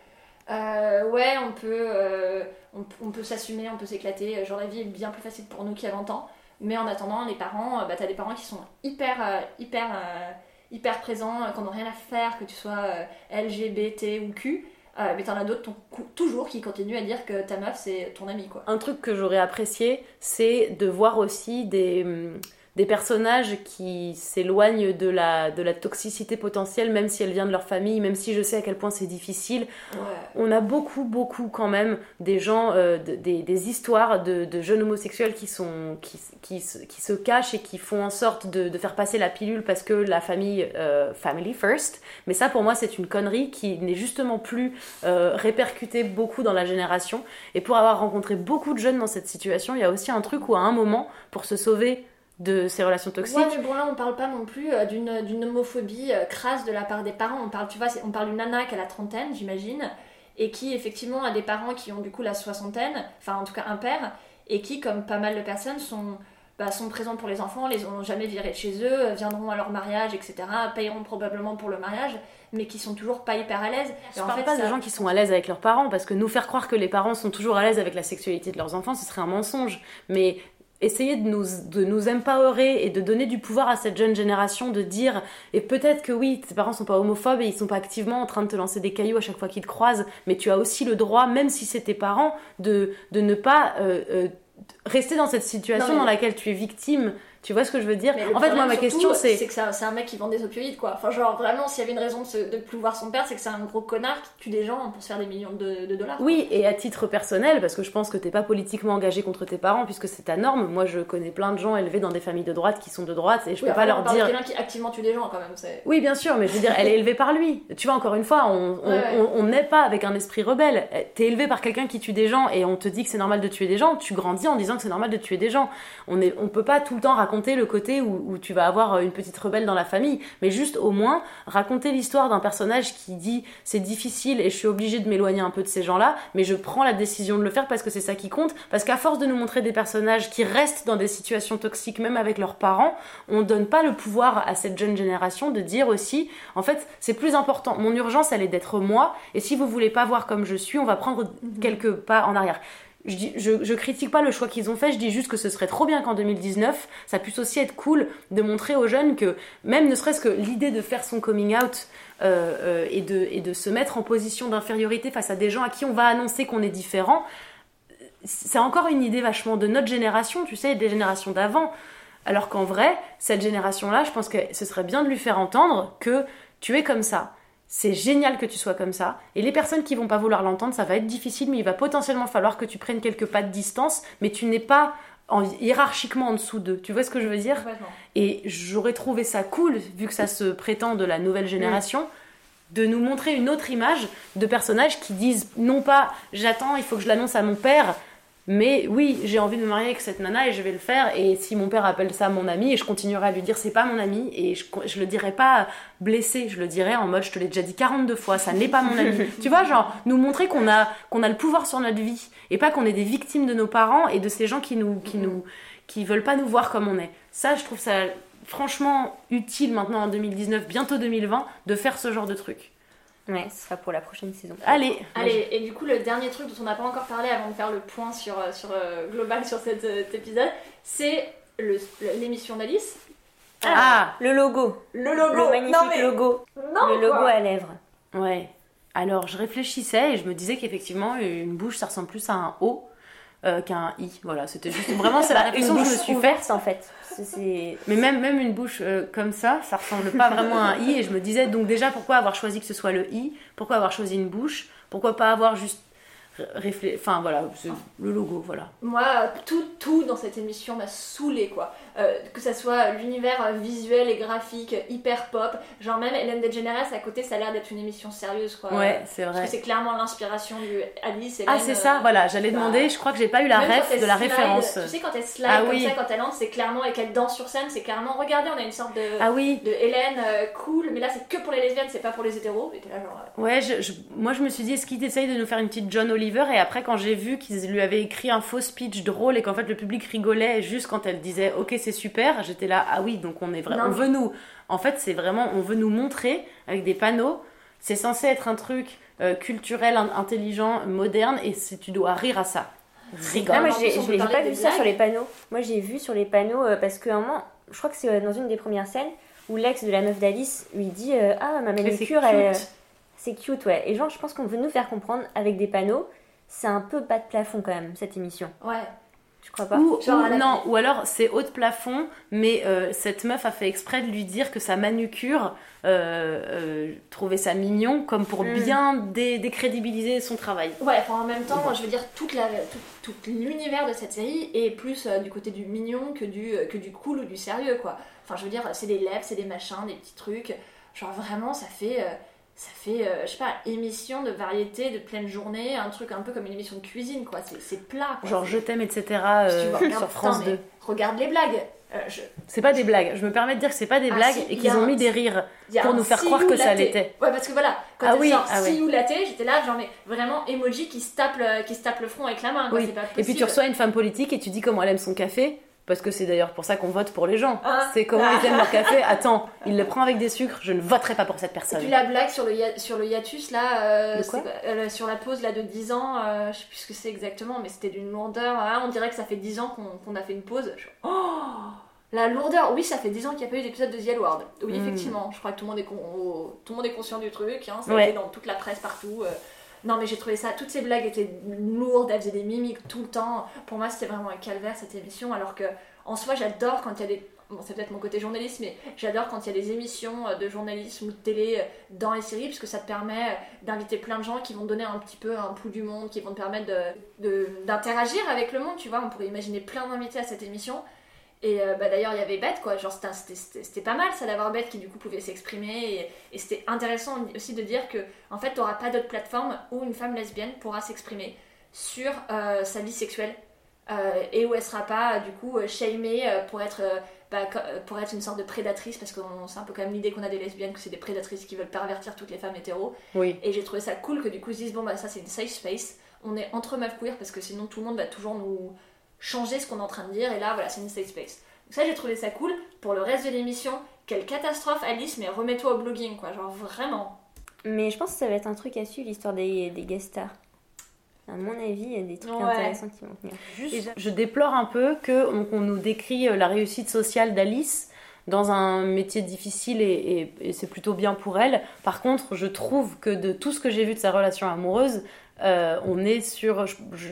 euh, ouais, on peut, euh, on, on peut s'assumer, on peut s'éclater. Genre la vie est bien plus facile pour nous qu'il y a 20 ans. Mais en attendant, les parents, bah, t'as des parents qui sont hyper, euh, hyper, euh, hyper présents, qui n'ont rien à faire, que tu sois euh, LGBT ou Q. Euh, mais t'en as d'autres toujours qui continuent à dire que ta meuf c'est ton ami quoi. Un truc que j'aurais apprécié, c'est de voir aussi des, hum, des personnages qui s'éloignent de la, de la toxicité potentielle, même si elle vient de leur famille, même si je sais à quel point c'est difficile. Ouais. On a beaucoup, beaucoup quand même des gens, euh, de- des, des histoires de, de jeunes homosexuels qui, sont, qui, qui, se- qui se cachent et qui font en sorte de, de faire passer la pilule parce que la famille, euh, family first. Mais ça, pour moi, c'est une connerie qui n'est justement plus euh, répercutée beaucoup dans la génération. Et pour avoir rencontré beaucoup de jeunes dans cette situation, il y a aussi un truc où à un moment, pour se sauver de ces relations toxiques, Ouais, mais bon, là, on parle pas non plus euh, d'une homophobie euh, crasse de la part des parents. On parle, tu vois, on parle d'une nana qui a la trentaine, j'imagine, et qui, effectivement, a des parents qui ont du coup la soixantaine, enfin, en tout cas, un père, et qui, comme pas mal de personnes, sont, bah, sont présents pour les enfants, les ont jamais virés de chez eux, euh, viendront à leur mariage, etc., payeront probablement pour le mariage, mais qui sont toujours pas hyper à l'aise. Je en parle fait, pas ça- des gens qui sont à l'aise avec leurs parents, parce que nous faire croire que les parents sont toujours à l'aise avec la sexualité de leurs enfants, ce serait un mensonge. Mais essayer de nous, de nous empowerer et de donner du pouvoir à cette jeune génération, de dire, et peut-être que oui, tes parents sont pas homophobes et ils sont pas activement en train de te lancer des cailloux à chaque fois qu'ils te croisent, mais tu as aussi le droit, même si c'est tes parents, de, de ne pas euh, euh, rester dans cette situation Non, mais- dans laquelle tu es victime. Tu vois ce que je veux dire Mais En fait, moi, ma surtout, question, c'est... C'est que c'est un- mec qui vend des opioïdes, quoi. Enfin, genre, vraiment, s'il y avait une raison de, se- de plus voir son père, c'est que c'est un gros connard qui tue des gens pour se faire des millions de, de dollars. Oui, et à titre personnel, parce que je pense que t'es pas politiquement engagé contre tes parents, puisque c'est ta norme. Moi, je connais plein de gens élevés dans des familles de droite qui sont de droite, et je Oui, peux pas leur dire. quelqu'un qui activement tue des gens, quand même. Oui, bien sûr, mais je veux dire, elle est élevée par lui. Tu vois, encore une fois, on Ouais, ouais. n'est pas avec un esprit rebelle. T'es élevé par quelqu'un qui tue des gens et on te dit que c'est normal de tuer des gens. Tu grandis en disant que c'est normal de tuer des gens. On est, on peut pas tout le temps raconter le côté où, où tu vas avoir une petite rebelle dans la famille, mais juste au moins raconter l'histoire d'un personnage qui dit c'est difficile et je suis obligée de m'éloigner un peu de ces gens-là, mais je prends la décision de le faire parce que c'est ça qui compte. Parce qu'à force de nous montrer des personnages qui restent dans des situations toxiques, même avec leurs parents, on donne pas le pouvoir à cette jeune génération de dire aussi, en fait, c'est plus important. Mon urgence, elle est d'être moi, et si vous voulez pas voir comme je suis, on va prendre quelques pas en arrière. Je, critique pas le choix qu'ils ont fait, je dis juste que ce serait trop bien qu'en 2019, ça puisse aussi être cool de montrer aux jeunes que, même ne serait-ce que l'idée de faire son coming out euh, euh, et, de, et de se mettre en position d'infériorité face à des gens à qui on va annoncer qu'on est différent, c'est encore une idée vachement de notre génération, tu sais, des générations d'avant. Alors qu'en vrai, cette génération-là, je pense que ce serait bien de lui faire entendre que tu es comme ça. C'est génial que tu sois comme ça. Et les personnes qui vont pas vouloir l'entendre, ça va être difficile, mais il va potentiellement falloir que tu prennes quelques pas de distance, mais tu n'es pas en- hiérarchiquement en dessous d'eux. Tu vois ce que je veux dire? Et j'aurais trouvé ça cool, vu que ça se prétend de la nouvelle génération, de nous montrer une autre image de personnages qui disent non pas j'attends, il faut que je l'annonce à mon père, mais oui, j'ai envie de me marier avec cette nana et je vais le faire. Et si mon père appelle ça mon ami, et je continuerai à lui dire c'est pas mon ami, et je, je le dirai pas blessé, je le dirai en mode je te l'ai déjà dit 42 fois, ça n'est pas mon ami. tu vois, genre nous montrer qu'on a, qu'on a le pouvoir sur notre vie et pas qu'on est des victimes de nos parents et de ces gens qui nous, qui nous, qui veulent pas nous voir comme on est. Ça, je trouve ça franchement utile maintenant en 2019, bientôt 2020, de faire ce genre de truc. Ouais, ce sera pour la prochaine saison. Allez, Allez, et du coup, le dernier truc dont on n'a pas encore parlé avant de faire le point sur, euh, sur euh, global sur cet, euh, cet épisode, c'est le- l'émission d'Alice. ah, Le logo. Le logo. Le magnifique non, mais... logo. Non, le logo quoi. à lèvres. ouais. Alors, je réfléchissais et je me disais qu'effectivement, une bouche, ça ressemble plus à un O euh, qu'à un I. Voilà, c'était juste vraiment c'est la réflexion que je me suis faite. faite en fait. Mais même, même une bouche euh, comme ça, ça ressemble pas vraiment à un i. Et je me disais, donc déjà, pourquoi avoir choisi que ce soit le i? Pourquoi avoir choisi une bouche? Pourquoi pas avoir juste Enfin voilà, c'est le logo, voilà. Moi, tout, tout dans cette émission m'a saoulé quoi. Euh, que ça soit l'univers euh, visuel et graphique, euh, hyper pop. Genre même Hélène DeGeneres à côté, ça a l'air d'être une émission sérieuse quoi. Ouais, c'est Parce vrai. que c'est clairement l'inspiration du Alice. Ah, Hélène, c'est euh, ça, voilà, j'allais bah, demander, je crois que j'ai pas eu la Même ref de la slide, référence. Tu sais, quand elle slide Ah comme oui. ça, quand elle entre, c'est clairement, et qu'elle danse sur scène, c'est clairement, regardez, on a une sorte de, Ah oui, de Hélène euh, cool, mais là c'est que pour les lesbiennes, c'est pas pour les hétéros. Et t'es là, genre, euh, ouais, je- je- moi je me suis dit, est-ce qu'il essaye de nous faire une petite John Oliver Et après, quand j'ai vu qu'ils lui avaient écrit un faux speech drôle et qu'en fait le public rigolait juste quand elle disait, ok, c'est super, j'étais là, ah oui, donc on est vrai, Non. on veut nous. En fait, c'est vraiment, on veut nous montrer avec des panneaux. C'est censé être un truc euh, culturel, in- intelligent, moderne, et tu dois rire à ça. Rigole. Non, moi j'ai pas vu ça blagues. sur les panneaux. Moi j'ai vu sur les panneaux euh, parce qu'à un moment, je crois que c'est euh, dans une des premières scènes où l'ex de la meuf d'Alice lui dit euh, Ah, ma manucure, elle, cute. c'est cute, ouais. Et genre, je pense qu'on veut nous faire comprendre avec des panneaux, c'est un peu bas de plafond quand même cette émission. ouais. Tu crois pas? Ou, Genre ou- non, ou alors c'est haut de plafond, mais euh, cette meuf a fait exprès de lui dire que sa manucure euh, euh, trouvait ça mignon, comme pour Mm. bien dé- décrédibiliser son travail. Ouais, enfin, en même temps, je veux dire, toute la, tout, tout l'univers de cette série est plus euh, du côté du mignon que du, que du cool ou du sérieux, quoi. Enfin, je veux dire, c'est des lèvres, c'est des machins, des petits trucs. Genre, vraiment, ça fait. Ça fait, euh, je sais pas, émission de variété, de pleine journée, un truc un peu comme une émission de cuisine, quoi. C'est, plat, quoi. Genre je t'aime, etc. Si euh, vois, sur France putain, mais 2. Regarde les blagues. Euh, je- C'est pas des blagues, je me permets de dire que c'est pas des Ah, blagues si, et qu'ils ont un- mis des rires. Pour nous faire croire que ça l'était. Ouais, parce que voilà, quand Ah elle oui, sort ah see oui. you latte, j'étais là, genre, mais vraiment emoji qui se tape le, qui se tape le front avec la main, quoi. Oui. Pas Et puis tu reçois une femme politique et tu dis comment elle aime son café. Parce que c'est d'ailleurs pour ça qu'on vote pour les gens. Ah. C'est comment ils aiment leur café. Attends, il le prend avec des sucres, je ne voterai pas pour cette Et personne. puis la blague sur le, sur le hiatus là, euh, quoi euh, sur la pause là de 10 ans, euh, je sais plus ce que c'est exactement, mais c'était d'une lourdeur. ah, on dirait que ça fait 10 ans qu'on a fait une pause. Je- Oh la lourdeur, oui, ça fait 10 ans qu'il n'y a pas eu d'épisode de The L Word. Oui, Mm. effectivement, je crois que tout le monde est, con- oh, tout le monde est conscient du truc, hein, ça a été dans toute la presse partout. Non, mais j'ai trouvé ça, toutes ces blagues étaient lourdes, elles faisaient des mimiques tout le temps. Pour moi, c'était vraiment un calvaire cette émission, alors que en soi, j'adore quand il y a des. Bon, c'est peut-être mon côté journaliste, mais j'adore quand il y a des émissions euh, de journalisme ou de télé euh, dans les séries, parce que ça te permet euh, d'inviter plein de gens qui vont te donner un petit peu un pouls du monde, qui vont te permettre de- de- d'interagir avec le monde, tu vois. On pourrait imaginer plein d'invités à cette émission. Et euh, bah, d'ailleurs, il y avait Beth, quoi. Genre, c'était- pas mal ça d'avoir Beth qui du coup pouvait s'exprimer. Et, et c'était intéressant aussi de dire que, en fait, t'auras pas d'autre plateforme où une femme lesbienne pourra s'exprimer sur euh, sa vie sexuelle. Euh, et où elle sera pas du coup shamée pour être bah, pour être une sorte de prédatrice parce que c'est un peu quand même l'idée qu'on a des lesbiennes que c'est des prédatrices qui veulent pervertir toutes les femmes hétéros Oui. et j'ai trouvé ça cool que du coup ils se disent bon bah ça c'est une safe space on est entre meufs queer parce que sinon tout le monde va toujours nous changer ce qu'on est en train de dire et là voilà c'est une safe space donc ça j'ai trouvé ça cool pour le reste de l'émission quelle catastrophe Alice mais remets-toi au blogging quoi genre vraiment Mais je pense que ça va être un truc à suivre, l'histoire des, des guest stars. À mon avis, il y a des trucs Ouais. intéressants qui vont venir. Et je- déplore un peu que on, qu'on nous décrit euh, la réussite sociale d'Alice dans un métier difficile et, et- et c'est plutôt bien pour elle. Par contre, je trouve que de tout ce que j'ai vu de sa relation amoureuse, euh, on est sur.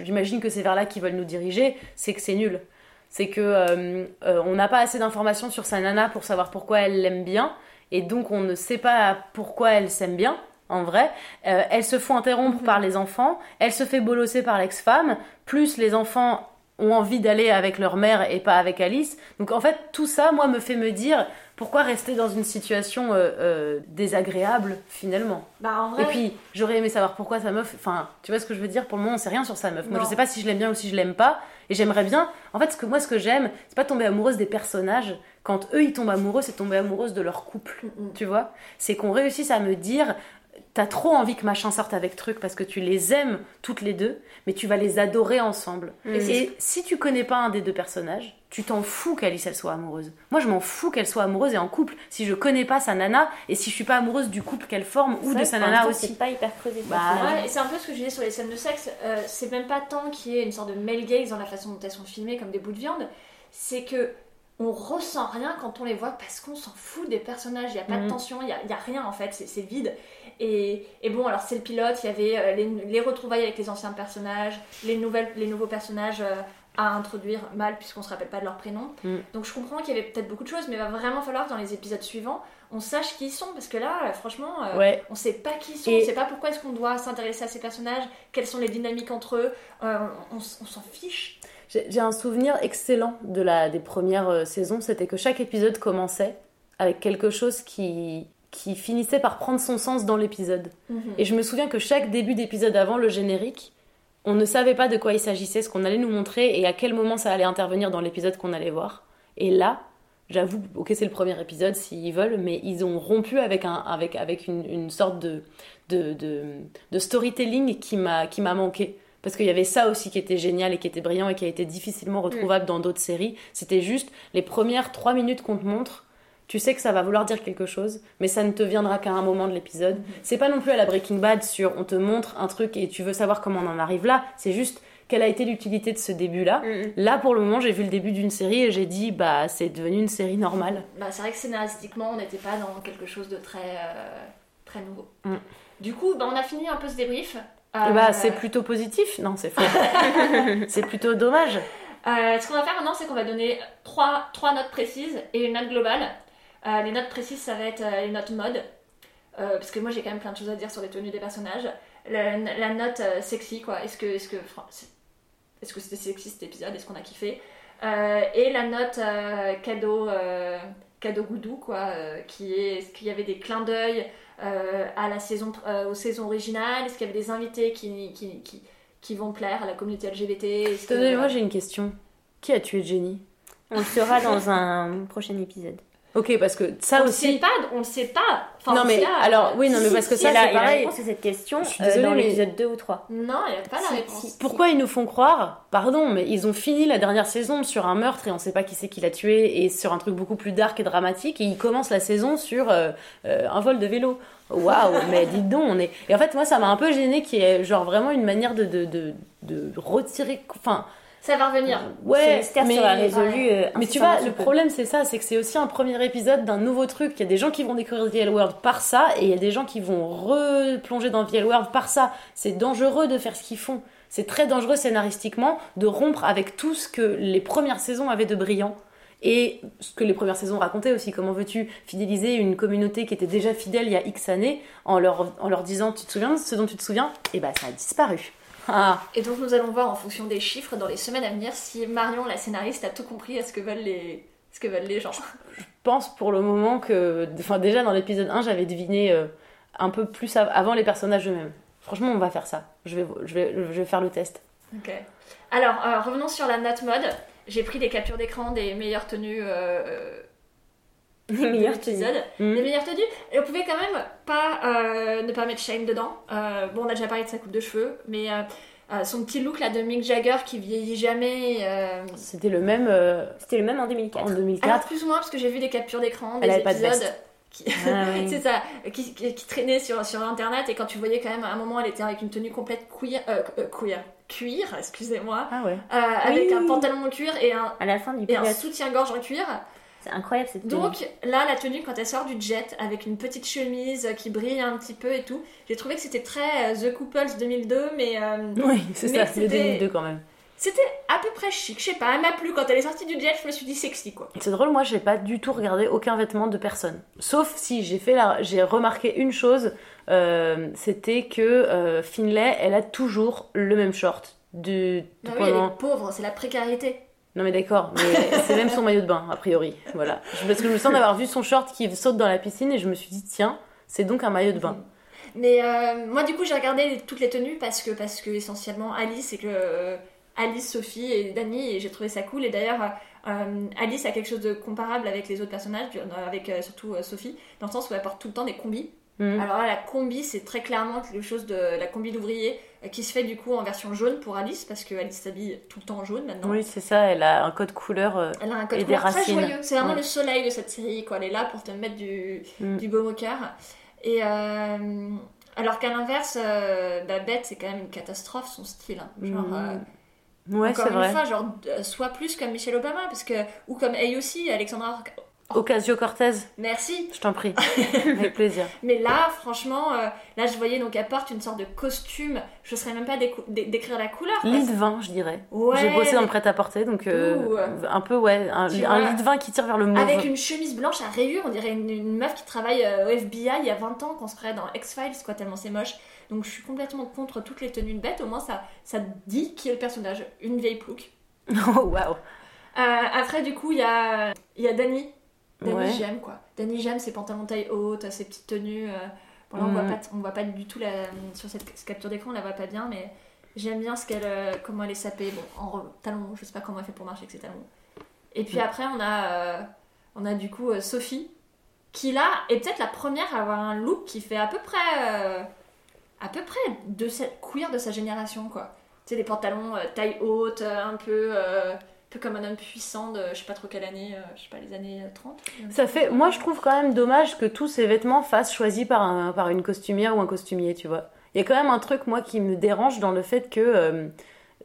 J'imagine que c'est vers là qu'ils veulent nous diriger, c'est que c'est nul. C'est que euh, euh, on n'a pas assez d'informations sur sa nana pour savoir pourquoi elle l'aime bien, et donc on ne sait pas pourquoi elle s'aime bien. En vrai, elle se font interrompre par les enfants, elle se fait bolosser par l'ex-femme, plus les enfants ont envie d'aller avec leur mère et pas avec Alice. Donc en fait, tout ça, moi, me fait me dire pourquoi rester dans une situation euh, euh, désagréable finalement? Bah en vrai. Et puis, j'aurais aimé savoir pourquoi sa meuf. Enfin, tu vois ce que je veux dire? Pour le moment, on sait rien sur sa meuf. Moi, je sais pas si je l'aime bien ou si je l'aime pas. Et j'aimerais bien. En fait, ce que moi, ce que j'aime, c'est pas tomber amoureuse des personnages. Quand eux, ils tombent amoureux, c'est tomber amoureuse de leur couple. Mm, Tu vois? C'est qu'on réussisse à me dire. T'as trop envie que machin sorte avec truc parce que tu les aimes toutes les deux, mais tu vas les adorer ensemble. Et si tu connais pas un des deux personnages, tu t'en fous qu'Alice elle soit amoureuse. Moi je m'en fous qu'elle soit amoureuse et en couple. Si je connais pas sa nana et si je suis pas amoureuse du couple qu'elle forme ou de sa nana aussi. C'est pas hyper creusé. Bah, personnage. Ouais, et c'est un peu ce que je disais sur les scènes de sexe. euh, c'est même pas tant qu'il y ait une sorte de male gaze dans la façon dont elles sont filmées comme des bouts de viande. C'est que on ressent rien quand on les voit parce qu'on s'en fout des personnages. Il y a pas de Mhm. tension, il y a, y a rien en fait. C'est, vide. Et, et bon, alors c'est le pilote. Il y avait euh, les, les retrouvailles avec les anciens personnages, les nouvelles, les nouveaux personnages. euh, à introduire mal puisqu'on se rappelle pas de leur prénom. Mhm. Donc je comprends qu'il y avait peut-être beaucoup de choses, mais il va vraiment falloir que dans les épisodes suivants, on sache qui ils sont parce que là, euh, franchement, euh, Ouais. on sait pas qui ils sont, Et- on sait pas pourquoi est-ce qu'on doit s'intéresser à ces personnages, quelles sont les dynamiques entre eux, euh, on s'en fiche. J'ai un souvenir excellent de la, des premières euh, saisons, c'était que chaque épisode commençait avec quelque chose qui, qui finissait par prendre son sens dans l'épisode. Et je me souviens que chaque début d'épisode avant le générique, on ne savait pas de quoi il s'agissait, ce qu'on allait nous montrer et à quel moment ça allait intervenir dans l'épisode qu'on allait voir. Et là, j'avoue, ok c'est le premier épisode s'ils veulent, mais ils ont rompu avec, un, avec, avec une, une sorte de, de, de, de storytelling qui m'a qui m'a manqué. Parce qu'il y avait ça aussi qui était génial et qui était brillant et qui a été difficilement retrouvable dans d'autres séries. C'était juste les premières trois minutes qu'on te montre. Tu sais que ça va vouloir dire quelque chose, mais ça ne te viendra qu'à un moment de l'épisode. C'est pas non plus à la Breaking Bad sur on te montre un truc et tu veux savoir comment on en arrive là. C'est juste quelle a été l'utilité de ce début-là? Mhm. Là, pour le moment, j'ai vu le début d'une série et j'ai dit, bah, c'est devenu une série normale. Bah, c'est vrai que scénaristiquement, on n'était pas dans quelque chose de très, euh, très nouveau. Mm. Du coup, bah, on a fini un peu ce débrief. Euh, bah, c'est plutôt positif. Non, c'est faux. c'est plutôt dommage. Euh, ce qu'on va faire maintenant, c'est qu'on va donner trois, trois notes précises et une note globale. Euh, les notes précises, ça va être euh, les notes mode. Euh, parce que moi, j'ai quand même plein de choses à dire sur les tenues des personnages. La, la note euh, sexy, quoi. Est-ce que est-ce que, enfin, c'est- est-ce que c'était sexy cet épisode? Est-ce qu'on a kiffé? Euh, Et la note euh, cadeau, euh, cadeau goudou, quoi. euh, qui est, est-ce qu'il y avait des clins d'œil euh, à la saison, euh, aux saisons originales? Est-ce qu'il y avait des invités qui, qui, qui, qui vont plaire à la communauté LGBT Tenez, moi, j'ai une question. Qui a tué Jenny? On le saura dans un prochain épisode. Ok, parce que ça on aussi. sait pas, on le sait pas. Enfin, Non, mais cas, alors, oui, non, mais parce que si, ça, a c'est la, il y a la pareil. réponse à cette question Je suis euh, dans mais- l'épisode 2 ou 3. Non, il n'y a pas la réponse. si. Pourquoi ils nous font croire, pardon, mais ils ont fini la dernière saison sur un meurtre et on sait pas qui c'est qui l'a tué et sur un truc beaucoup plus dark et dramatique et ils commencent la saison sur euh, euh, un vol de vélo. Waouh, mais dites donc, on est. Et en fait, moi, ça m'a un peu gêné qu'il y ait genre vraiment une manière de, de, de, de retirer. Enfin, Ça va revenir. Ce ouais, mystère mais. sera résolu. euh, Mais tu vois, le peu. problème c'est ça, c'est que c'est aussi un premier épisode d'un nouveau truc. Il y a des gens qui vont découvrir The L World par ça, et il y a des gens qui vont replonger dans The L World par ça. C'est dangereux de faire ce qu'ils font. C'est très dangereux scénaristiquement de rompre avec tout ce que les premières saisons avaient de brillant. Et ce que les premières saisons racontaient aussi, comment veux-tu fidéliser une communauté qui était déjà fidèle il y a X années en leur, en leur disant tu te souviens de ce dont tu te souviens? Et bah ça a disparu. Ah. Et donc nous allons voir en fonction des chiffres dans les semaines à venir si Marion, la scénariste, a tout compris à ce que veulent les, ce que veulent les gens. Je pense pour le moment que. Enfin, déjà dans l'épisode 1, j'avais deviné euh, un peu plus av- avant les personnages eux-mêmes. Franchement, on va faire ça. Je vais, je vais, je vais faire le test. Ok. Alors, euh, revenons sur la note mode. J'ai pris des captures d'écran des meilleures tenues euh, Les de meilleures tenues. Mhm. Les meilleures tenues. Et on pouvait quand même pas euh, ne pas mettre Shane dedans. Euh, bon, on a déjà parlé de sa coupe de cheveux, mais euh, euh, son petit look là de Mick Jagger qui vieillit jamais. euh, C'était le même euh, C'était le même en 2004. en Alors 2004. plus ou moins parce que j'ai vu des captures d'écran, Elle des avait pas de épisodes veste. qui, Ah oui. c'est ça, qui, qui, qui traînaient sur, sur internet et quand tu voyais quand même à un moment elle était avec une tenue complète queer, queer, cuir, excusez-moi, Ah ouais. euh, avec un pantalon en cuir et un, À la fin du et un soutien-gorge en cuir. C'est incroyable cette tenue. Donc là la tenue quand elle sort du jet avec une petite chemise qui brille un petit peu et tout, j'ai trouvé que c'était très euh, The Couples 2002 mais euh, Oui, c'est ça, c'est le c'était- 2002 quand même. C'était à peu près chic, je sais pas, elle m'a plu quand elle est sortie du jet, je me suis dit sexy quoi. C'est drôle, moi j'ai pas du tout regardé aucun vêtement de personne. Sauf si j'ai fait la... j'ai remarqué une chose, euh, c'était que euh, Finlay, elle a toujours le même short. Du... Ah oui, elle est pauvre, c'est la précarité. Non mais d'accord, mais c'est même son maillot de bain, a priori. Voilà. Parce que je me sens d'avoir vu son short qui saute dans la piscine et je me suis dit, tiens, c'est donc un maillot de bain. Mais euh, moi du coup j'ai regardé toutes les tenues parce que, parce que essentiellement Alice et que... euh, Alice, Sophie et Dani et j'ai trouvé ça cool et d'ailleurs euh, Alice a quelque chose de comparable avec les autres personnages, avec euh, surtout euh, Sophie, dans le sens où elle porte tout le temps des combis. Mhm. Alors là la combi c'est très clairement quelque chose de la combi d'ouvrier euh, qui se fait du coup en version jaune pour Alice parce que Alice s'habille tout le temps en jaune maintenant. Oui, c'est ça, elle a un code couleur. euh, Elle a un code Et des très racines. joyeux. C'est vraiment Ouais. le soleil de cette série, quoi. Elle est là pour te mettre du, Mm. du baume au cœur. Et euh, alors qu'à l'inverse, euh, bah, Bette, c'est quand même une catastrophe son style. hein. Genre, euh, Ouais, encore c'est une vrai. fois, genre, soit plus comme Michelle Obama, parce que, ou comme AOC, Alexandra. Ocasio-Cortez, Merci. je t'en prie. Avec plaisir. Mais là, franchement, euh, là, je voyais donc elle porte une sorte de costume. Je ne saurais même pas décrire la couleur. Lit de vin, je dirais. Ouais. J'ai bossé dans le prêt-à-porter, donc euh, un peu, ouais, un, lit de vin qui tire vers le mauve. Avec une chemise blanche à rayures, on dirait une, une meuf qui travaille euh, au FBI il y a 20 ans, qu'on se ferait dans X-Files, quoi, tellement c'est moche. Donc je suis complètement contre toutes les tenues de bête, au moins ça, ça dit qui est le personnage, une vieille plouc. Oh, waouh. Après, du coup, il y a, il y a Dani. Dani, Ouais. j'aime quoi. Dani, j'aime ses pantalons taille haute, ses petites tenues. euh, Bon, là, on, Mhm. voit pas, on voit pas du tout la, sur cette capture d'écran, on la voit pas bien, mais j'aime bien ce qu'elle, euh, comment elle est sapée. Bon, en talons, je sais pas comment elle fait pour marcher avec ses talons. Et puis Mhm. après, on a, euh, on a du coup Sophie, qui là est peut-être la première à avoir un look qui fait à peu près, à peu près de cette queer de sa génération, quoi. Tu sais, des pantalons taille haute, un peu, peu comme un homme puissant de je sais pas trop quelle année, euh, je sais pas, les années euh, 30. Ça fait, moi je trouve quand même dommage que tous ces vêtements fassent choisis par, un, par une costumière ou un costumier, tu vois. Il y a quand même un truc, moi, qui me dérange dans le fait que euh,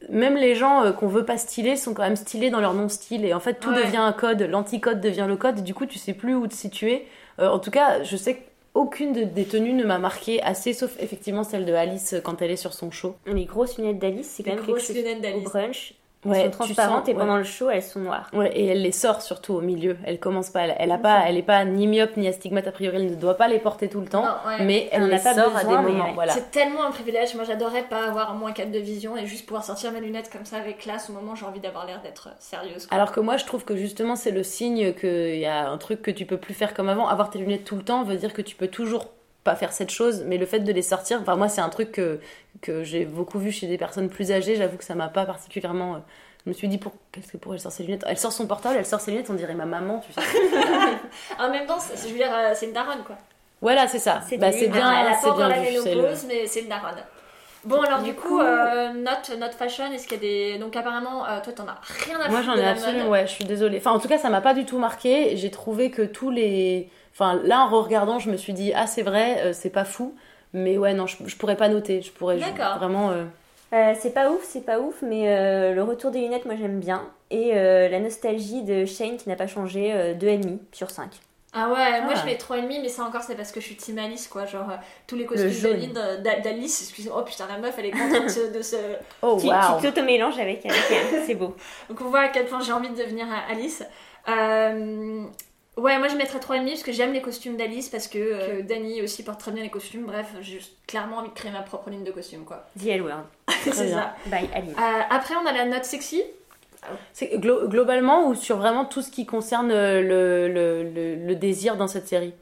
même les gens euh, qu'on veut pas styler sont quand même stylés dans leur non-style. Et en fait, tout Ouais. devient un code, l'anticode devient le code, du coup, tu sais plus où te situer. Euh, en tout cas, je sais qu'aucune de- des tenues ne m'a marqué assez, sauf effectivement celle de Alice euh, quand elle est sur son show. Les grosses lunettes d'Alice, c'est quand Les même quelque grosses chose au d'Alice. brunch. Ouais, elles sont transparentes sens- et ouais. pendant le show, elles sont noires. Ouais, et elle les sort surtout au milieu. Elle commence pas, elle, elle a pas, elle est pas ni myope ni astigmate a priori, elle ne doit pas les porter tout le temps, Non, mais elle les sort à des moments. Voilà. C'est tellement un privilège. Moi, j'adorerais pas avoir moins 4 de vision et juste pouvoir sortir mes lunettes comme ça avec classe au moment où j'ai envie d'avoir l'air d'être sérieuse. quoi. Alors que moi, je trouve que justement, c'est le signe qu'il y a un truc que tu peux plus faire comme avant. Avoir tes lunettes tout le temps veut dire que tu peux toujours pas faire cette chose, mais le fait de les sortir, enfin moi, c'est un truc que, que j'ai beaucoup vu chez des personnes plus âgées. J'avoue que ça m'a pas particulièrement. euh, Je me suis dit, pour... qu'est-ce que pour elle sort ses lunettes Elle sort son portable, elle sort ses lunettes, on dirait ma maman, tu sais. En même temps, je veux dire, euh, c'est une daronne quoi. voilà, c'est ça. C'est Bah, elle bien, a pas c'est bien la le- ménopause, mais c'est une daronne. Bon, alors du, coup, coup- euh, note, note fashion, est-ce qu'il y a des. Donc, apparemment, euh, toi, t'en as rien à Moi j'en ai absolument, ouais, je suis désolée. Enfin, en tout cas, ça m'a pas du tout marqué. J'ai trouvé que tous les. Enfin, là, en regardant, je me suis dit, ah, c'est vrai, euh, c'est pas fou. Mais ouais, non, je, je pourrais pas noter. Je pourrais je- D'accord. vraiment. euh, Euh, c'est pas ouf, c'est pas ouf, mais euh, le retour des lunettes, moi j'aime bien. Et euh, la nostalgie de Shane qui n'a pas changé, euh, 2,5 sur 5. Ah ouais, moi Ah. je mets 3,5, mais ça encore c'est parce que je suis team Alice quoi. Genre euh, tous les costumes d'Alice, excusez-moi, oh putain, la meuf elle est contente de se. Oh, Tu, waouh! tu t'auto-mélanges avec, avec elle, c'est beau. Donc on voit à quel point j'ai envie de devenir Alice. Euh, Ouais, moi je mettrais 3,5 parce que j'aime les costumes d'Alice, parce que euh, Dani aussi porte très bien les costumes. Bref, j'ai clairement envie de créer ma propre ligne de costumes quoi. The L Word. c'est ça. By Alice. Euh, après, on a la note sexy. C'est glo- globalement ou sur vraiment tout ce qui concerne euh, le, le, le, le désir dans cette série?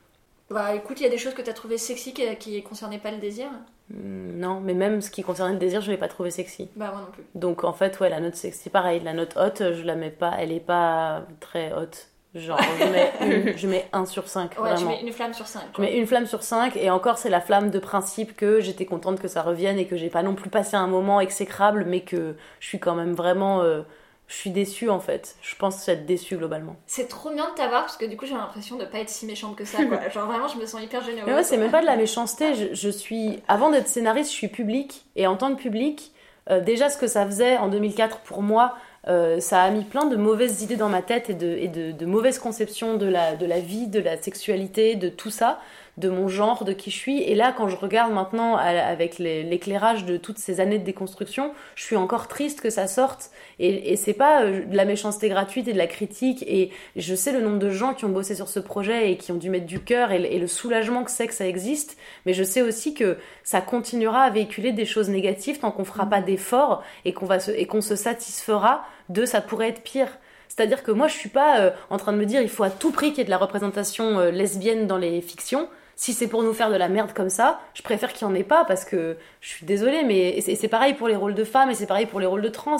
Bah écoute, il y a des choses que t'as trouvé sexy qui, qui concernaient pas le désir. Hmm, Non, mais même ce qui concerne le désir, je l'ai pas trouvé sexy. Bah moi non plus. Donc en fait, ouais, la note sexy, pareil. La note haute, je la mets pas, elle est pas très haute. Genre, je mets, une- je mets 1 sur 5, Ouais, tu vraiment. mets une flamme sur 5. Je mets une flamme sur 5 et encore c'est la flamme de principe que j'étais contente que ça revienne et que j'ai pas non plus passé un moment exécrable mais que je suis quand même vraiment euh, je suis déçue en fait. Je pense être déçue globalement. C'est trop bien de t'avoir parce que du coup j'ai l'impression de pas être si méchante que ça quoi. Genre vraiment je me sens hyper généreuse. Mais ouais, c'est même pas de la méchanceté, je, je suis avant d'être scénariste, je suis public et en tant que public euh, déjà ce que ça faisait en 2004 pour moi euh, ça a mis plein de mauvaises idées dans ma tête et de, mauvaises conceptions de la vie, de la sexualité, de tout ça. De mon genre, de qui je suis. Et là, quand je regarde maintenant avec l'éclairage de toutes ces années de déconstruction, je suis encore triste que ça sorte. Et, et c'est pas euh, de la méchanceté gratuite et de la critique. Et je sais le nombre de gens qui ont bossé sur ce projet et qui ont dû mettre du cœur et, le- et le soulagement que c'est que ça existe. Mais je sais aussi que ça continuera à véhiculer des choses négatives tant qu'on fera pas d'efforts et qu'on va se, et qu'on se satisfera de ça pourrait être pire. C'est-à-dire que moi, je suis pas euh, en train de me dire il faut à tout prix qu'il y ait de la représentation euh, lesbienne dans les fictions. Si c'est pour nous faire de la merde comme ça, je préfère qu'il n'y en ait pas parce que je suis désolée, mais c'est pareil pour les rôles de femmes et c'est pareil pour les rôles de trans.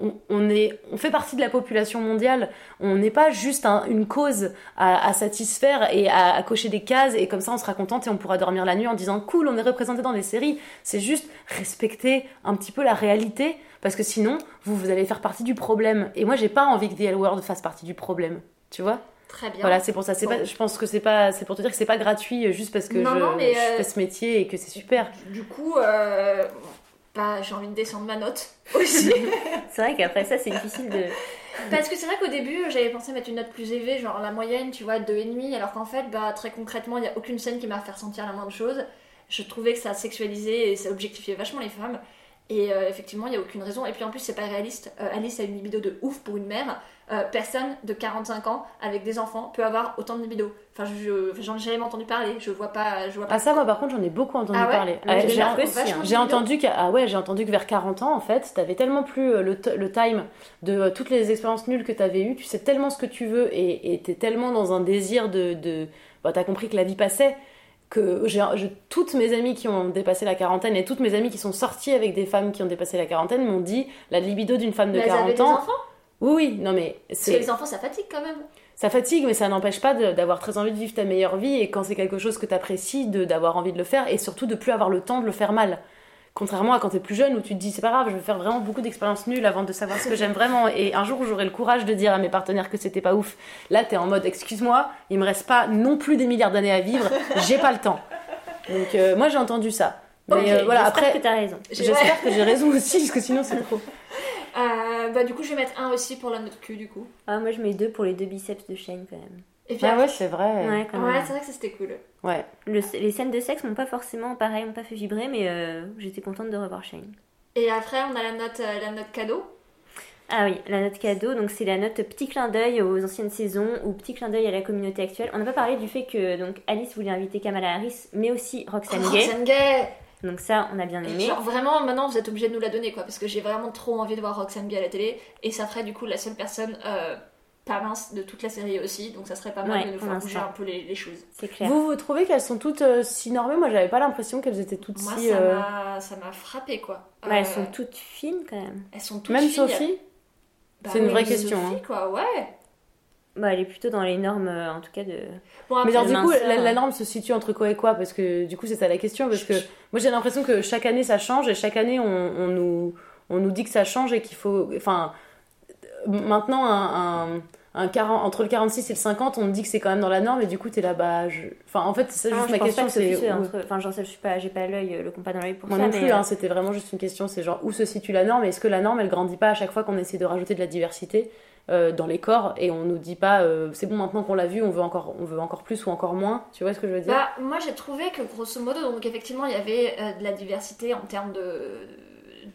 On, est on fait partie de la population mondiale. On n'est pas juste un- une cause à, satisfaire et à, cocher des cases et comme ça on sera contente et on pourra dormir la nuit en disant cool, on est représenté dans les séries. C'est juste respecter un petit peu la réalité parce que sinon vous vous allez faire partie du problème. Et moi j'ai pas envie que The World fasse partie du problème. Tu vois? Très bien. Voilà, c'est pour ça. C'est Bon. pas, je pense que c'est pas, c'est pour te dire que c'est pas gratuit euh, juste parce que Non, je, non, mais, je euh, fais ce métier et que c'est super. Du coup, euh, bah, j'ai envie de descendre ma note aussi. C'est vrai qu'après ça, c'est difficile de. Parce que c'est vrai qu'au début, j'avais pensé mettre une note plus élevée, genre la moyenne, tu vois, 2,5, alors qu'en fait, bah, très concrètement, il n'y a aucune scène qui m'a fait ressentir la moindre chose. Je trouvais que ça sexualisait et ça objectifiait vachement les femmes. Et euh, effectivement, il n'y a aucune raison. Et puis en plus, c'est pas réaliste. Euh, Alice a une libido de ouf pour une mère. Euh, personne de 45 ans avec des enfants peut avoir autant de libido. Enfin, je, je- j'en ai jamais entendu parler. Je vois pas. Je vois pas. Ah ça, moi par contre, j'en ai beaucoup entendu Ah ouais parler. J'ai entendu que, ah ouais, j'ai entendu que vers 40 ans, en fait, t'avais tellement plus euh, le, le time de euh, toutes les expériences nulles que t'avais eues. Tu sais tellement ce que tu veux et t'es tellement dans un désir de, de... Bah, t'as compris que la vie passait que j'ai, toutes mes amies qui ont dépassé la quarantaine et toutes mes amies qui sont sorties avec des femmes qui ont dépassé la quarantaine m'ont dit la libido d'une femme de Mais elles avaient 40 des ans. enfants? Oui, oui, non mais Parce que c'est les enfants, ça fatigue quand même. ça fatigue, mais ça n'empêche pas d'avoir très envie de vivre ta meilleure vie et quand c'est quelque chose que t'apprécies, de d'avoir envie de le faire et surtout de plus avoir le temps de le faire mal. Contrairement à quand t'es plus jeune où tu te dis c'est pas grave, je vais faire vraiment beaucoup d'expériences nulles avant de savoir ce que j'aime vraiment et un jour j'aurai le courage de dire à mes partenaires que c'était pas ouf. Là t'es en mode excuse-moi, il me reste pas non plus des milliards d'années à vivre, j'ai pas le temps. Donc euh, moi j'ai entendu ça. Mais euh, voilà, J'espère après que t'as raison. J'espère que j'ai raison aussi parce que sinon c'est trop. Euh, bah, du coup, je vais mettre un aussi pour la note Q, du coup. Ah, moi, je mets deux pour les deux biceps de Shane quand même. Et puis Ah après- ouais, c'est vrai. Ouais, quand Ouais, même. c'est vrai que ça c'était cool. Ouais. Le- les scènes de sexe m'ont pas forcément, pareil, m'ont pas fait vibrer, mais euh, j'étais contente de revoir Shane. Et après, on a la note, euh, la note cadeau. Ah oui, la note cadeau, donc c'est la note petit clin d'œil aux anciennes saisons ou petit clin d'œil à la communauté actuelle. On n'a pas parlé du fait que donc Alice voulait inviter Kamala Harris, mais aussi Roxane Oh, Gay. Roxane Gay Donc ça, on a bien aimé. Genre vraiment, maintenant vous êtes obligé de nous la donner quoi, parce que j'ai vraiment trop envie de voir Roxane Gay à la télé, et ça ferait du coup la seule personne euh, pas mince de toute la série aussi, donc ça serait pas mal Ouais, de nous faire bouger un peu les, les choses. C'est clair. Vous, vous trouvez qu'elles sont toutes euh, si normées? Moi j'avais pas l'impression qu'elles étaient toutes Moi si. ça euh, m'a ça m'a frappé quoi. Ouais, elles Euh, sont toutes fines quand même. elles sont toutes Même filles. Sophie? Bah C'est une vraie Sophie, question, hein. quoi, ouais. Bah, elle est plutôt dans les normes, euh, en tout cas, de. Bon, Mais après, genre, le du coup, la, la hein. norme se situe entre quoi et quoi? Parce que du coup, c'est ça la question. Parce que moi, j'ai l'impression que chaque année, ça change et chaque année, on, on nous, on nous dit que ça change et qu'il faut. Enfin, euh, maintenant, un, un, un 40 entre le 46 et le 50, on me dit que c'est quand même dans la norme et du coup, t'es là, bah. Je... Enfin, en fait, c'est Non, juste ma question. C'est. entre- Enfin, j'en sais, je suis pas, j'ai pas l'œil, euh, le compas dans l'œil pour Moi ça. non mais, plus, euh, hein, c'était vraiment juste une question. C'est genre où se situe la norme Est-ce que la norme, elle grandit pas à chaque fois qu'on essaie de rajouter de la diversité? Euh, dans les corps et on nous dit pas euh, c'est bon maintenant qu'on l'a vu, on veut encore, on veut encore plus ou encore moins. Tu vois ce que je veux dire? Bah, moi j'ai trouvé que grosso modo, donc effectivement, il y avait euh, de la diversité en termes de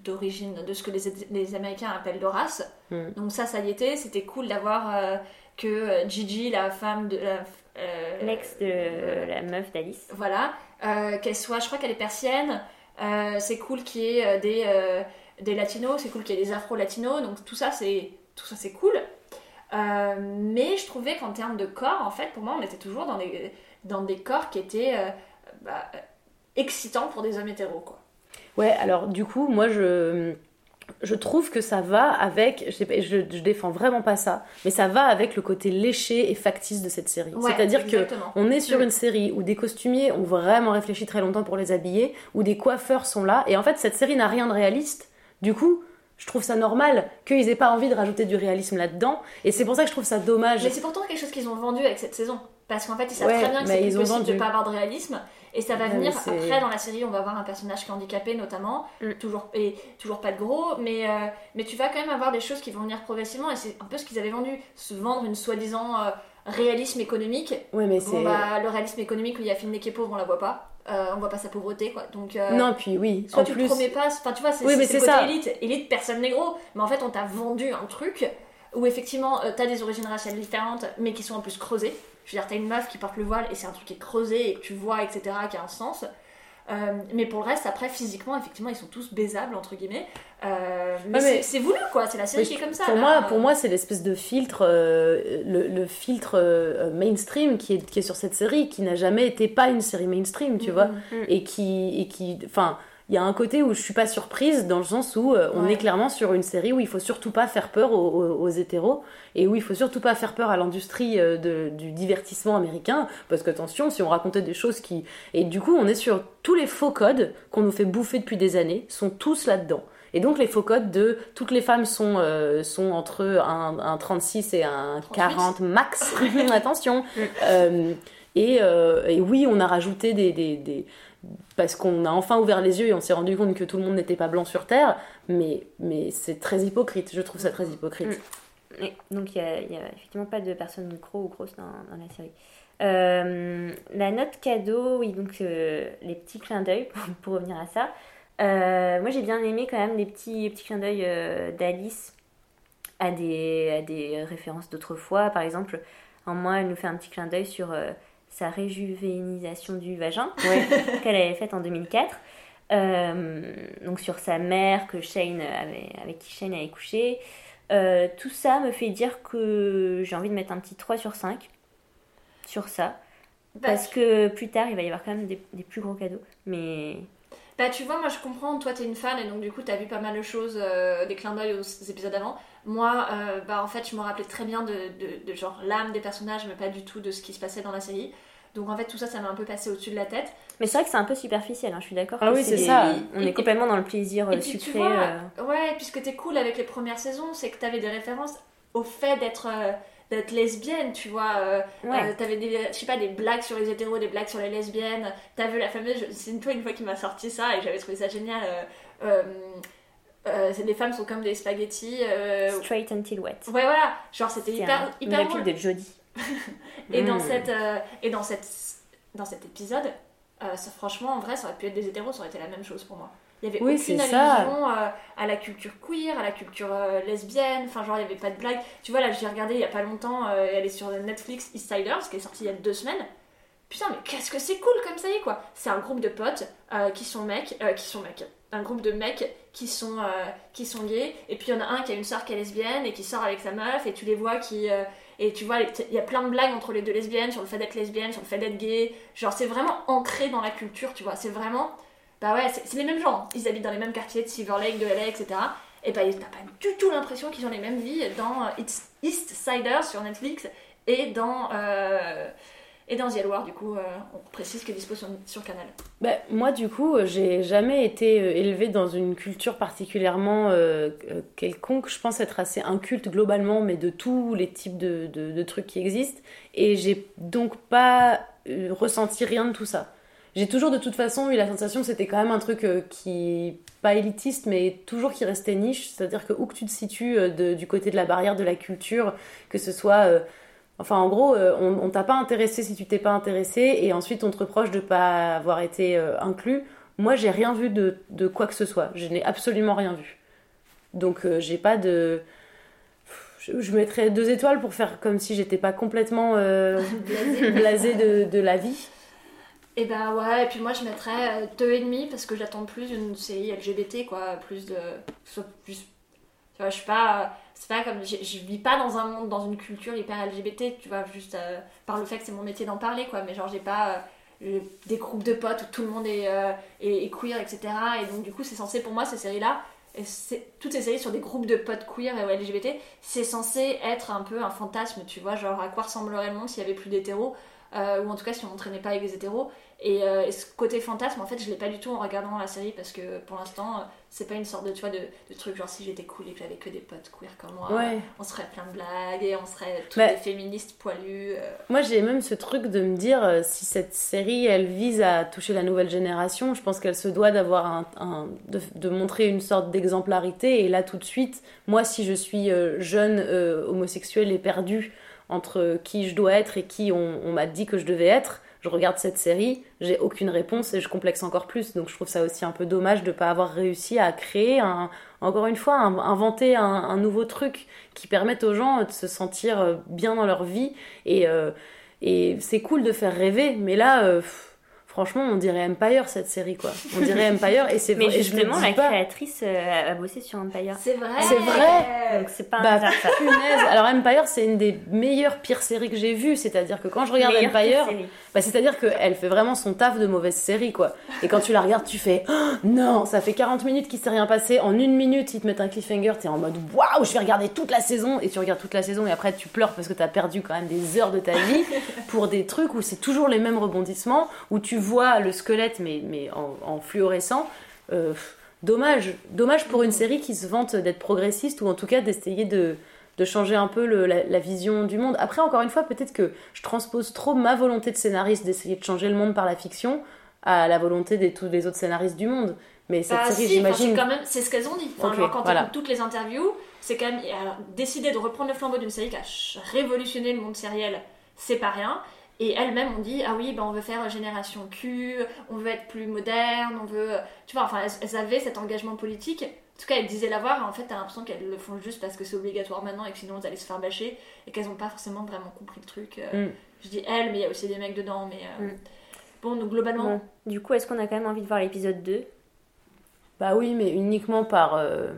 d'origine, de ce que les, les Américains appellent de race. Mm. Donc ça, ça y était. C'était cool d'avoir euh, que Gigi, la femme de... la- euh, L'ex de la meuf d'Alice. Voilà. euh, qu'elle soit, je crois qu'elle est persienne. Euh, c'est cool qu'il y ait des, euh, des latinos, c'est cool qu'il y ait des afro-latinos. Donc tout ça, c'est tout ça, c'est cool. Euh, mais je trouvais qu'en termes de corps, en fait, pour moi, on était toujours dans des, dans des corps qui étaient euh, bah, excitants pour des hommes hétéros, quoi. Ouais, alors du coup, moi je. Je trouve que ça va avec, je, sais je, je défends vraiment pas ça, mais ça va avec le côté léché et factice de cette série. Ouais, C'est-à-dire que on est sur Mm. une série où des costumiers ont vraiment réfléchi très longtemps pour les habiller, où des coiffeurs sont là, et en fait cette série n'a rien de réaliste. Du coup, je trouve ça normal qu'ils aient pas envie de rajouter du réalisme là-dedans, et c'est pour ça que je trouve ça dommage. Mais c'est pourtant quelque chose qu'ils ont vendu avec cette saison. Parce qu'en fait, ils savent Ouais, très bien que c'est possible de vendu. pas avoir de réalisme. Et ça va Ouais, venir après dans la série, on va avoir un personnage qui est handicapé notamment, Mm. toujours, et toujours pas de gros, mais, euh, mais tu vas quand même avoir des choses qui vont venir progressivement. Et c'est un peu ce qu'ils avaient vendu, se vendre une soi-disant euh, réalisme économique. Ouais, mais Bon, c'est. bah, le réalisme économique où il y a Finley qui est pauvre, on la voit pas. Euh, on voit pas sa pauvreté, quoi. Donc, euh, Non, puis oui, soit en tu plus. le promets pas, enfin tu vois, c'est Oui, c'est- mais c'est c'est le côté ça. élite. Élite, personne n'est gros. Mais en fait, on t'a vendu un truc où effectivement, euh, t'as des origines raciales différentes, mais qui sont en plus creusées. Je veux dire, t'as une meuf qui porte le voile et c'est un truc qui est creusé et que tu vois, etc., qui a un sens. Euh, mais pour le reste, après, physiquement, effectivement, ils sont tous baisables, entre guillemets. Euh, mais Ouais, mais- c'est- voulu, quoi. C'est la série qui est comme ça. Pour là. moi, pour moi c'est l'espèce de filtre, euh, le, le filtre mainstream qui est, qui est sur cette série, qui n'a jamais été pas une série mainstream, tu vois, et qui, et qui, enfin, il y a un côté où je suis pas surprise dans le sens où euh, on Ouais. est clairement sur une série où il faut surtout pas faire peur aux, aux- aux hétéros et où il faut surtout pas faire peur à l'industrie euh, du divertissement américain parce que attention, si on racontait des choses qui et du coup on est sur tous les faux codes qu'on nous fait bouffer depuis des années sont tous là-dedans. Et donc les faux codes de toutes les femmes sont, euh, sont entre un, un 36 et un 38. 40 max. Attention. Euh, et, et oui, on a rajouté des, des, des- parce qu'on a enfin ouvert les yeux et on s'est rendu compte que tout le monde n'était pas blanc sur Terre, mais, mais c'est très hypocrite, je trouve ça très hypocrite. Et donc il n'y a, effectivement pas de personnes micro ou grosses dans, la série. Euh, la note cadeau, oui, donc euh, les petits clins d'œil, pour, revenir à ça. Euh, moi j'ai bien aimé quand même les petits, les petits clins d'œil d'Alice à des, à des références d'autrefois. Par exemple, en moi, elle nous fait un petit clin d'œil sur sa réjuvénisation du vagin qu'elle avait faite en 2004. Euh, donc sur sa mère que Shane avait, avec qui Shane avait couché. Euh, tout ça me fait dire que j'ai envie de mettre un petit 3 sur 5 sur ça. Bah, Parce que plus tard, il va y avoir quand même des, des plus gros cadeaux. Mais Bah tu vois, moi je comprends, toi t'es une fan et donc du coup t'as vu pas mal de choses, euh, des clins d'œil aux épisodes d'avant. Moi, euh, bah en fait je me rappelais très bien de, de, de genre l'âme des personnages mais pas du tout de ce qui se passait dans la série. Donc en fait tout ça ça m'a un peu passé au-dessus de la tête. Mais c'est vrai que c'est un peu superficiel, hein, je suis d'accord. Ah oui, c'est des- ça. On Et- est complètement dans le plaisir Et euh, puis tu sucré. vois, euh. ouais, puisque t'es cool avec les premières saisons, c'est que t'avais des références au fait d'être euh, d'être lesbienne, tu vois. euh, Ouais. euh, t'avais des, je sais pas, des blagues sur les hétéros, des blagues sur les lesbiennes. T'as vu la fameuse, je- c'est une toi une fois qui m'a sorti ça et j'avais trouvé ça génial. euh, euh, euh, c'est- les femmes sont comme des spaghettis. euh, Straight until wet. Ouais, voilà, genre c'était hyper, un- une hyper réplique drôle. de Jodie. Et dans, Mm. cette, euh, et dans, cette, dans cet épisode, euh, ça, franchement, en vrai, ça aurait pu être des hétéros, ça aurait été la même chose pour moi. Il n'y avait Oui, aucune allusion euh, à la culture queer, à la culture euh, lesbienne, enfin, genre, il n'y avait pas de blague. Tu vois, là, j'ai regardé il n'y a pas longtemps, euh, elle est sur Netflix, Eastsiders, qui est sortie il y a deux semaines. Putain, mais qu'est-ce que c'est cool comme ça y est, quoi! C'est un groupe de potes euh, qui sont mecs, qui sont mecs, un groupe de mecs qui sont, qui sont gays, et puis il y en a un qui a une soeur qui est lesbienne et qui sort avec sa meuf, et tu les vois qui. et tu vois, il y a plein de blagues entre les deux lesbiennes, sur le fait d'être lesbienne, sur le fait d'être gay. Genre, c'est vraiment ancré dans la culture, tu vois. C'est vraiment. Bah ouais, c'est les mêmes gens. Ils habitent dans les mêmes quartiers de Silver Lake, de LA, etc. Et bah, t'as pas du tout l'impression qu'ils ont les mêmes vies dans euh, East Siders sur Netflix et dans. euh, et dans The du coup, euh, on précise est dispo sur, sur Canal. Bah, moi, du coup, euh, j'ai jamais été élevée dans une culture particulièrement quelconque. Je pense être assez inculte globalement, mais de tous les types de, de- de trucs qui existent. Et j'ai donc pas ressenti rien de tout ça. J'ai toujours de toute façon eu la sensation que c'était quand même un truc euh, qui, pas élitiste, mais toujours qui restait niche. C'est-à-dire que où que tu te situes euh, de- du côté de la barrière de la culture, que ce soit. euh, Enfin, en gros, on, on t'a pas intéressé si tu t'es pas intéressé, et ensuite on te reproche de pas avoir été euh, inclus. Moi, j'ai rien vu de, de quoi que ce soit. Je n'ai absolument rien vu. Donc, euh, j'ai pas de. Je, je mettrais deux étoiles pour faire comme si j'étais pas complètement euh, blasée de, de la vie. Et ben ouais, et puis moi je mettrais euh, deux et demi parce que j'attends plus d'une série LGBT, quoi. Plus de. soit plus. Tu vois, je suis pas. C'est pas comme. Je, vis pas dans un monde, dans une culture hyper LGBT, tu vois, juste euh, par le fait que c'est mon métier d'en parler, quoi. Mais genre, j'ai pas. euh, des groupes de potes où tout le monde est, euh, est, queer, etc. Et donc, du coup, c'est censé, pour moi, ces séries-là, et c'est- toutes ces séries sur des groupes de potes queer et LGBT, c'est censé être un peu un fantasme, tu vois, genre à quoi ressemblerait le monde s'il y avait plus d'hétéros, euh, ou en tout cas si on n'entraînait pas avec des hétéros. Et, euh, et ce côté fantasme, en fait, je l'ai pas du tout en regardant la série parce que pour l'instant, euh, c'est pas une sorte de, tu vois, de, de truc genre si j'étais cool et que j'avais que des potes queer comme moi, Ouais. on serait plein de blagues et on serait toutes Bah, des féministes poilues. euh. Moi, j'ai même ce truc de me dire, euh, si cette série, elle vise à toucher la nouvelle génération, je pense qu'elle se doit d'avoir un, un- de, de montrer une sorte d'exemplarité. Et là, tout de suite, moi, si je suis euh, jeune, euh, homosexuelle et perdue entre qui je dois être et qui on, m'a dit que je devais être, je regarde cette série, j'ai aucune réponse et je complexe encore plus. Donc je trouve ça aussi un peu dommage de ne pas avoir réussi à créer, encore une fois, inventer un, nouveau truc qui permette aux gens de se sentir bien dans leur vie. Et, euh, c'est cool de faire rêver, mais là, euh, franchement, on dirait Empire cette série, quoi. On dirait Empire et c'est Mais vrai. te justement, la pas- créatrice euh, a bossé sur Empire. C'est vrai. C'est vrai. Donc c'est pas un Bah, hasard ça. punaise. Alors Empire, c'est une des meilleures pires séries que j'ai vues. C'est-à-dire que quand je regarde Meilleure Empire, bah, c'est-à-dire qu'elle fait vraiment son taf de mauvaise série, quoi. Et quand tu la regardes, tu fais Oh, non, ça fait 40 minutes qu'il s'est rien passé. En une minute, ils te mettent un cliffhanger. T'es en mode waouh, je vais regarder toute la saison. Et tu regardes toute la saison et après tu pleures parce que t'as perdu quand même des heures de ta vie pour des trucs où c'est toujours les mêmes rebondissements, où tu vois le squelette mais, mais en, en fluorescent. Euh, dommage, dommage pour une série qui se vante d'être progressiste ou en tout cas d'essayer de, de changer un peu le- la, la vision du monde. Après, encore une fois, peut-être que je transpose trop ma volonté de scénariste d'essayer de changer le monde par la fiction à la volonté de tous les autres scénaristes du monde. Mais cette Bah, série, si, j'imagine. c'est ce qu'elles ont dit. Enfin, Ok, genre, quand voilà. toutes les interviews, c'est quand même alors, décider de reprendre le flambeau d'une série qui a révolutionné le monde sériel, c'est pas rien. Et elles-mêmes ont dit ah oui, bah, on veut faire génération Q, on veut être plus moderne, on veut, tu vois, enfin elles, elles avaient cet engagement politique. En tout cas, elles disaient l'avoir. Et en fait, t'as l'impression qu'elles le font juste parce que c'est obligatoire maintenant et que sinon elles allaient se faire bâcher et qu'elles ont pas forcément vraiment compris le truc. Euh, Mm. Je dis elles, mais il y a aussi des mecs dedans. Mais euh, Mm. bon, donc globalement, Bon, du coup, est-ce qu'on a quand même envie de voir l'épisode 2 Bah oui, mais uniquement par. euh,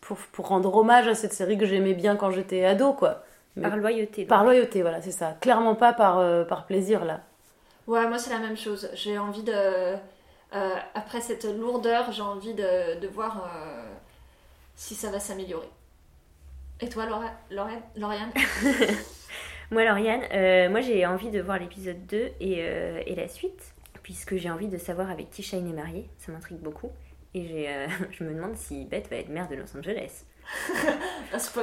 pour, pour rendre hommage à cette série que j'aimais bien quand j'étais ado, quoi. Par loyauté. donc. Par loyauté, voilà, c'est ça. Clairement pas par, euh, par plaisir, là. Ouais, moi c'est la même chose. J'ai envie de. euh, après cette lourdeur, j'ai envie de, de voir euh, si ça va s'améliorer. Et toi, Laura, Lauriane, Lauriane Moi, Lauriane, euh, moi j'ai envie de voir l'épisode 2 et, euh, et la suite, puisque j'ai envie de savoir avec qui Shane est marié. Ça m'intrigue beaucoup. Et euh, je me demande si Beth va être maire de Los Angeles.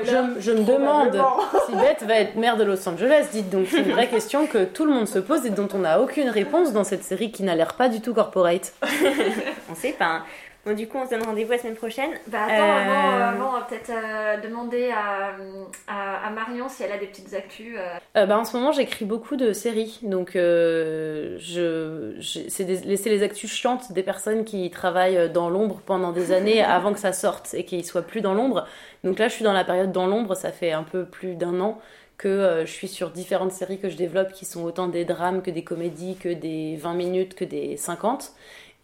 Je, je me demande si Beth va être maire de Los Angeles. Dites donc, c'est une vraie question que tout le monde se pose et dont on n'a aucune réponse dans cette série qui n'a l'air pas du tout corporate. On sait pas. Bon, du coup, on se donne rendez-vous la semaine prochaine. Bah attends, Euh, avant, avant, on va peut-être euh, demander à, à, à Marion si elle a des petites actus. euh. Euh, bah, en ce moment, j'écris beaucoup de séries. Donc, euh, je, j'ai- c'est les actus chiantes des personnes qui travaillent dans l'ombre pendant des années avant que ça sorte et qu'ils soient plus dans l'ombre. Donc là, je suis dans la période dans l'ombre. Ça fait un peu plus d'un an que euh, je suis sur différentes séries que je développe qui sont autant des drames que des comédies, que des 20 minutes, que des 50.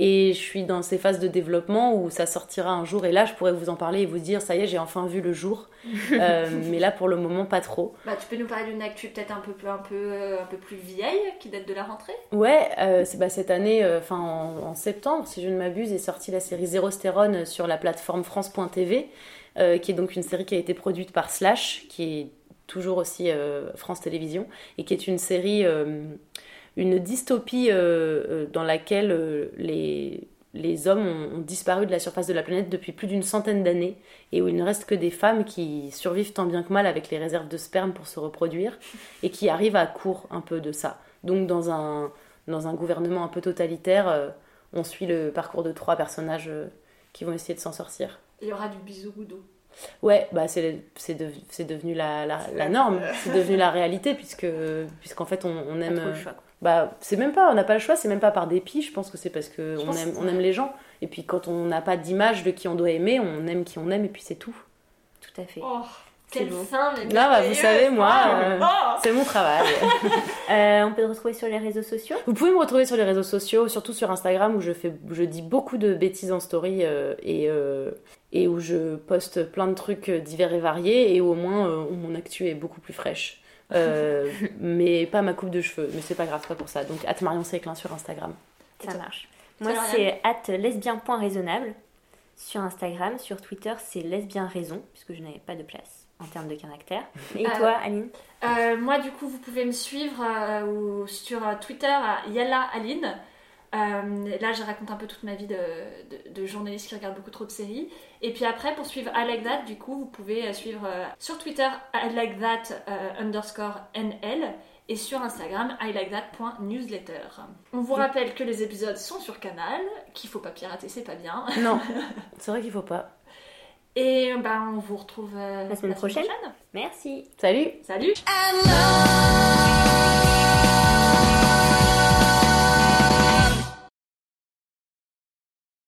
Et je suis dans ces phases de développement où ça sortira un jour. Et là, je pourrais vous en parler et vous dire, ça y est, j'ai enfin vu le jour. Euh, mais là, pour le moment, pas trop. Bah, tu peux nous parler d'une actu peut-être un peu, plus- un, peu, euh, un peu plus vieille qui date de la rentrée? Ouais, euh, bah, cette année, euh, enfin en, en septembre, si je ne m'abuse, est sortie la série Zéro Stérone sur la plateforme France.tv, qui est donc une série qui a été produite par Slash, qui est toujours aussi France Télévisions, et qui est une série, une dystopie euh, euh, dans laquelle euh, les, les hommes ont, ont disparu de la surface de la planète depuis plus d'une centaine d'années, et où il ne reste que des femmes qui survivent tant bien que mal avec les réserves de sperme pour se reproduire, et qui arrivent à court un peu de ça. Donc dans un, dans un gouvernement un peu totalitaire, on suit le parcours de trois personnages qui vont essayer de s'en sortir. Il y aura du bisou goudou. Ouais, bah c'est de- devenu la, la, la norme, c'est devenu la réalité puisque puisqu'en fait on, on Pas aime trop le choix, quoi. Bah c'est même pas on n'a pas le choix, c'est même pas par dépit, je pense que c'est parce que Je on aime on aime les gens et puis quand on n'a pas d'image de qui on doit aimer, on aime qui on aime et puis c'est tout. Tout à fait. Oh, quelle beau. fin, mais Là, bah, vous savez, moi, Ah, euh, oh. C'est mon travail. Euh, on peut te retrouver sur les réseaux sociaux? Vous pouvez me retrouver sur les réseaux sociaux, surtout sur Instagram où je, fais, où je dis beaucoup de bêtises en story euh, et, euh, et où je poste plein de trucs divers et variés et où au moins euh, où mon actu est beaucoup plus fraîche. Euh, mais pas ma coupe de cheveux, mais c'est pas grave, pas pour ça. Donc, at Marion Séclin sur Instagram. Ça marche. Moi, c'est at lesbien.raisonnable. Sur Instagram, sur Twitter, c'est lesbien raison, puisque je n'avais pas de place en termes de caractère. Et Euh, toi, Aline Euh, moi, du coup, vous pouvez me suivre euh, ou sur Twitter à Yalla Aline. Euh, là, je raconte un peu toute ma vie de, de- de journaliste qui regarde beaucoup trop de séries. Et puis après, pour suivre I Like That, du coup, vous pouvez euh, suivre euh, sur Twitter I Like That euh, underscore NL et sur Instagram I Like That.newsletter. On vous rappelle que les épisodes sont sur Canal, qu'il faut pas pirater, c'est pas bien. Non, c'est vrai qu'il faut pas. Et bah, on vous retrouve euh, La semaine prochaine. Merci. Salut Salut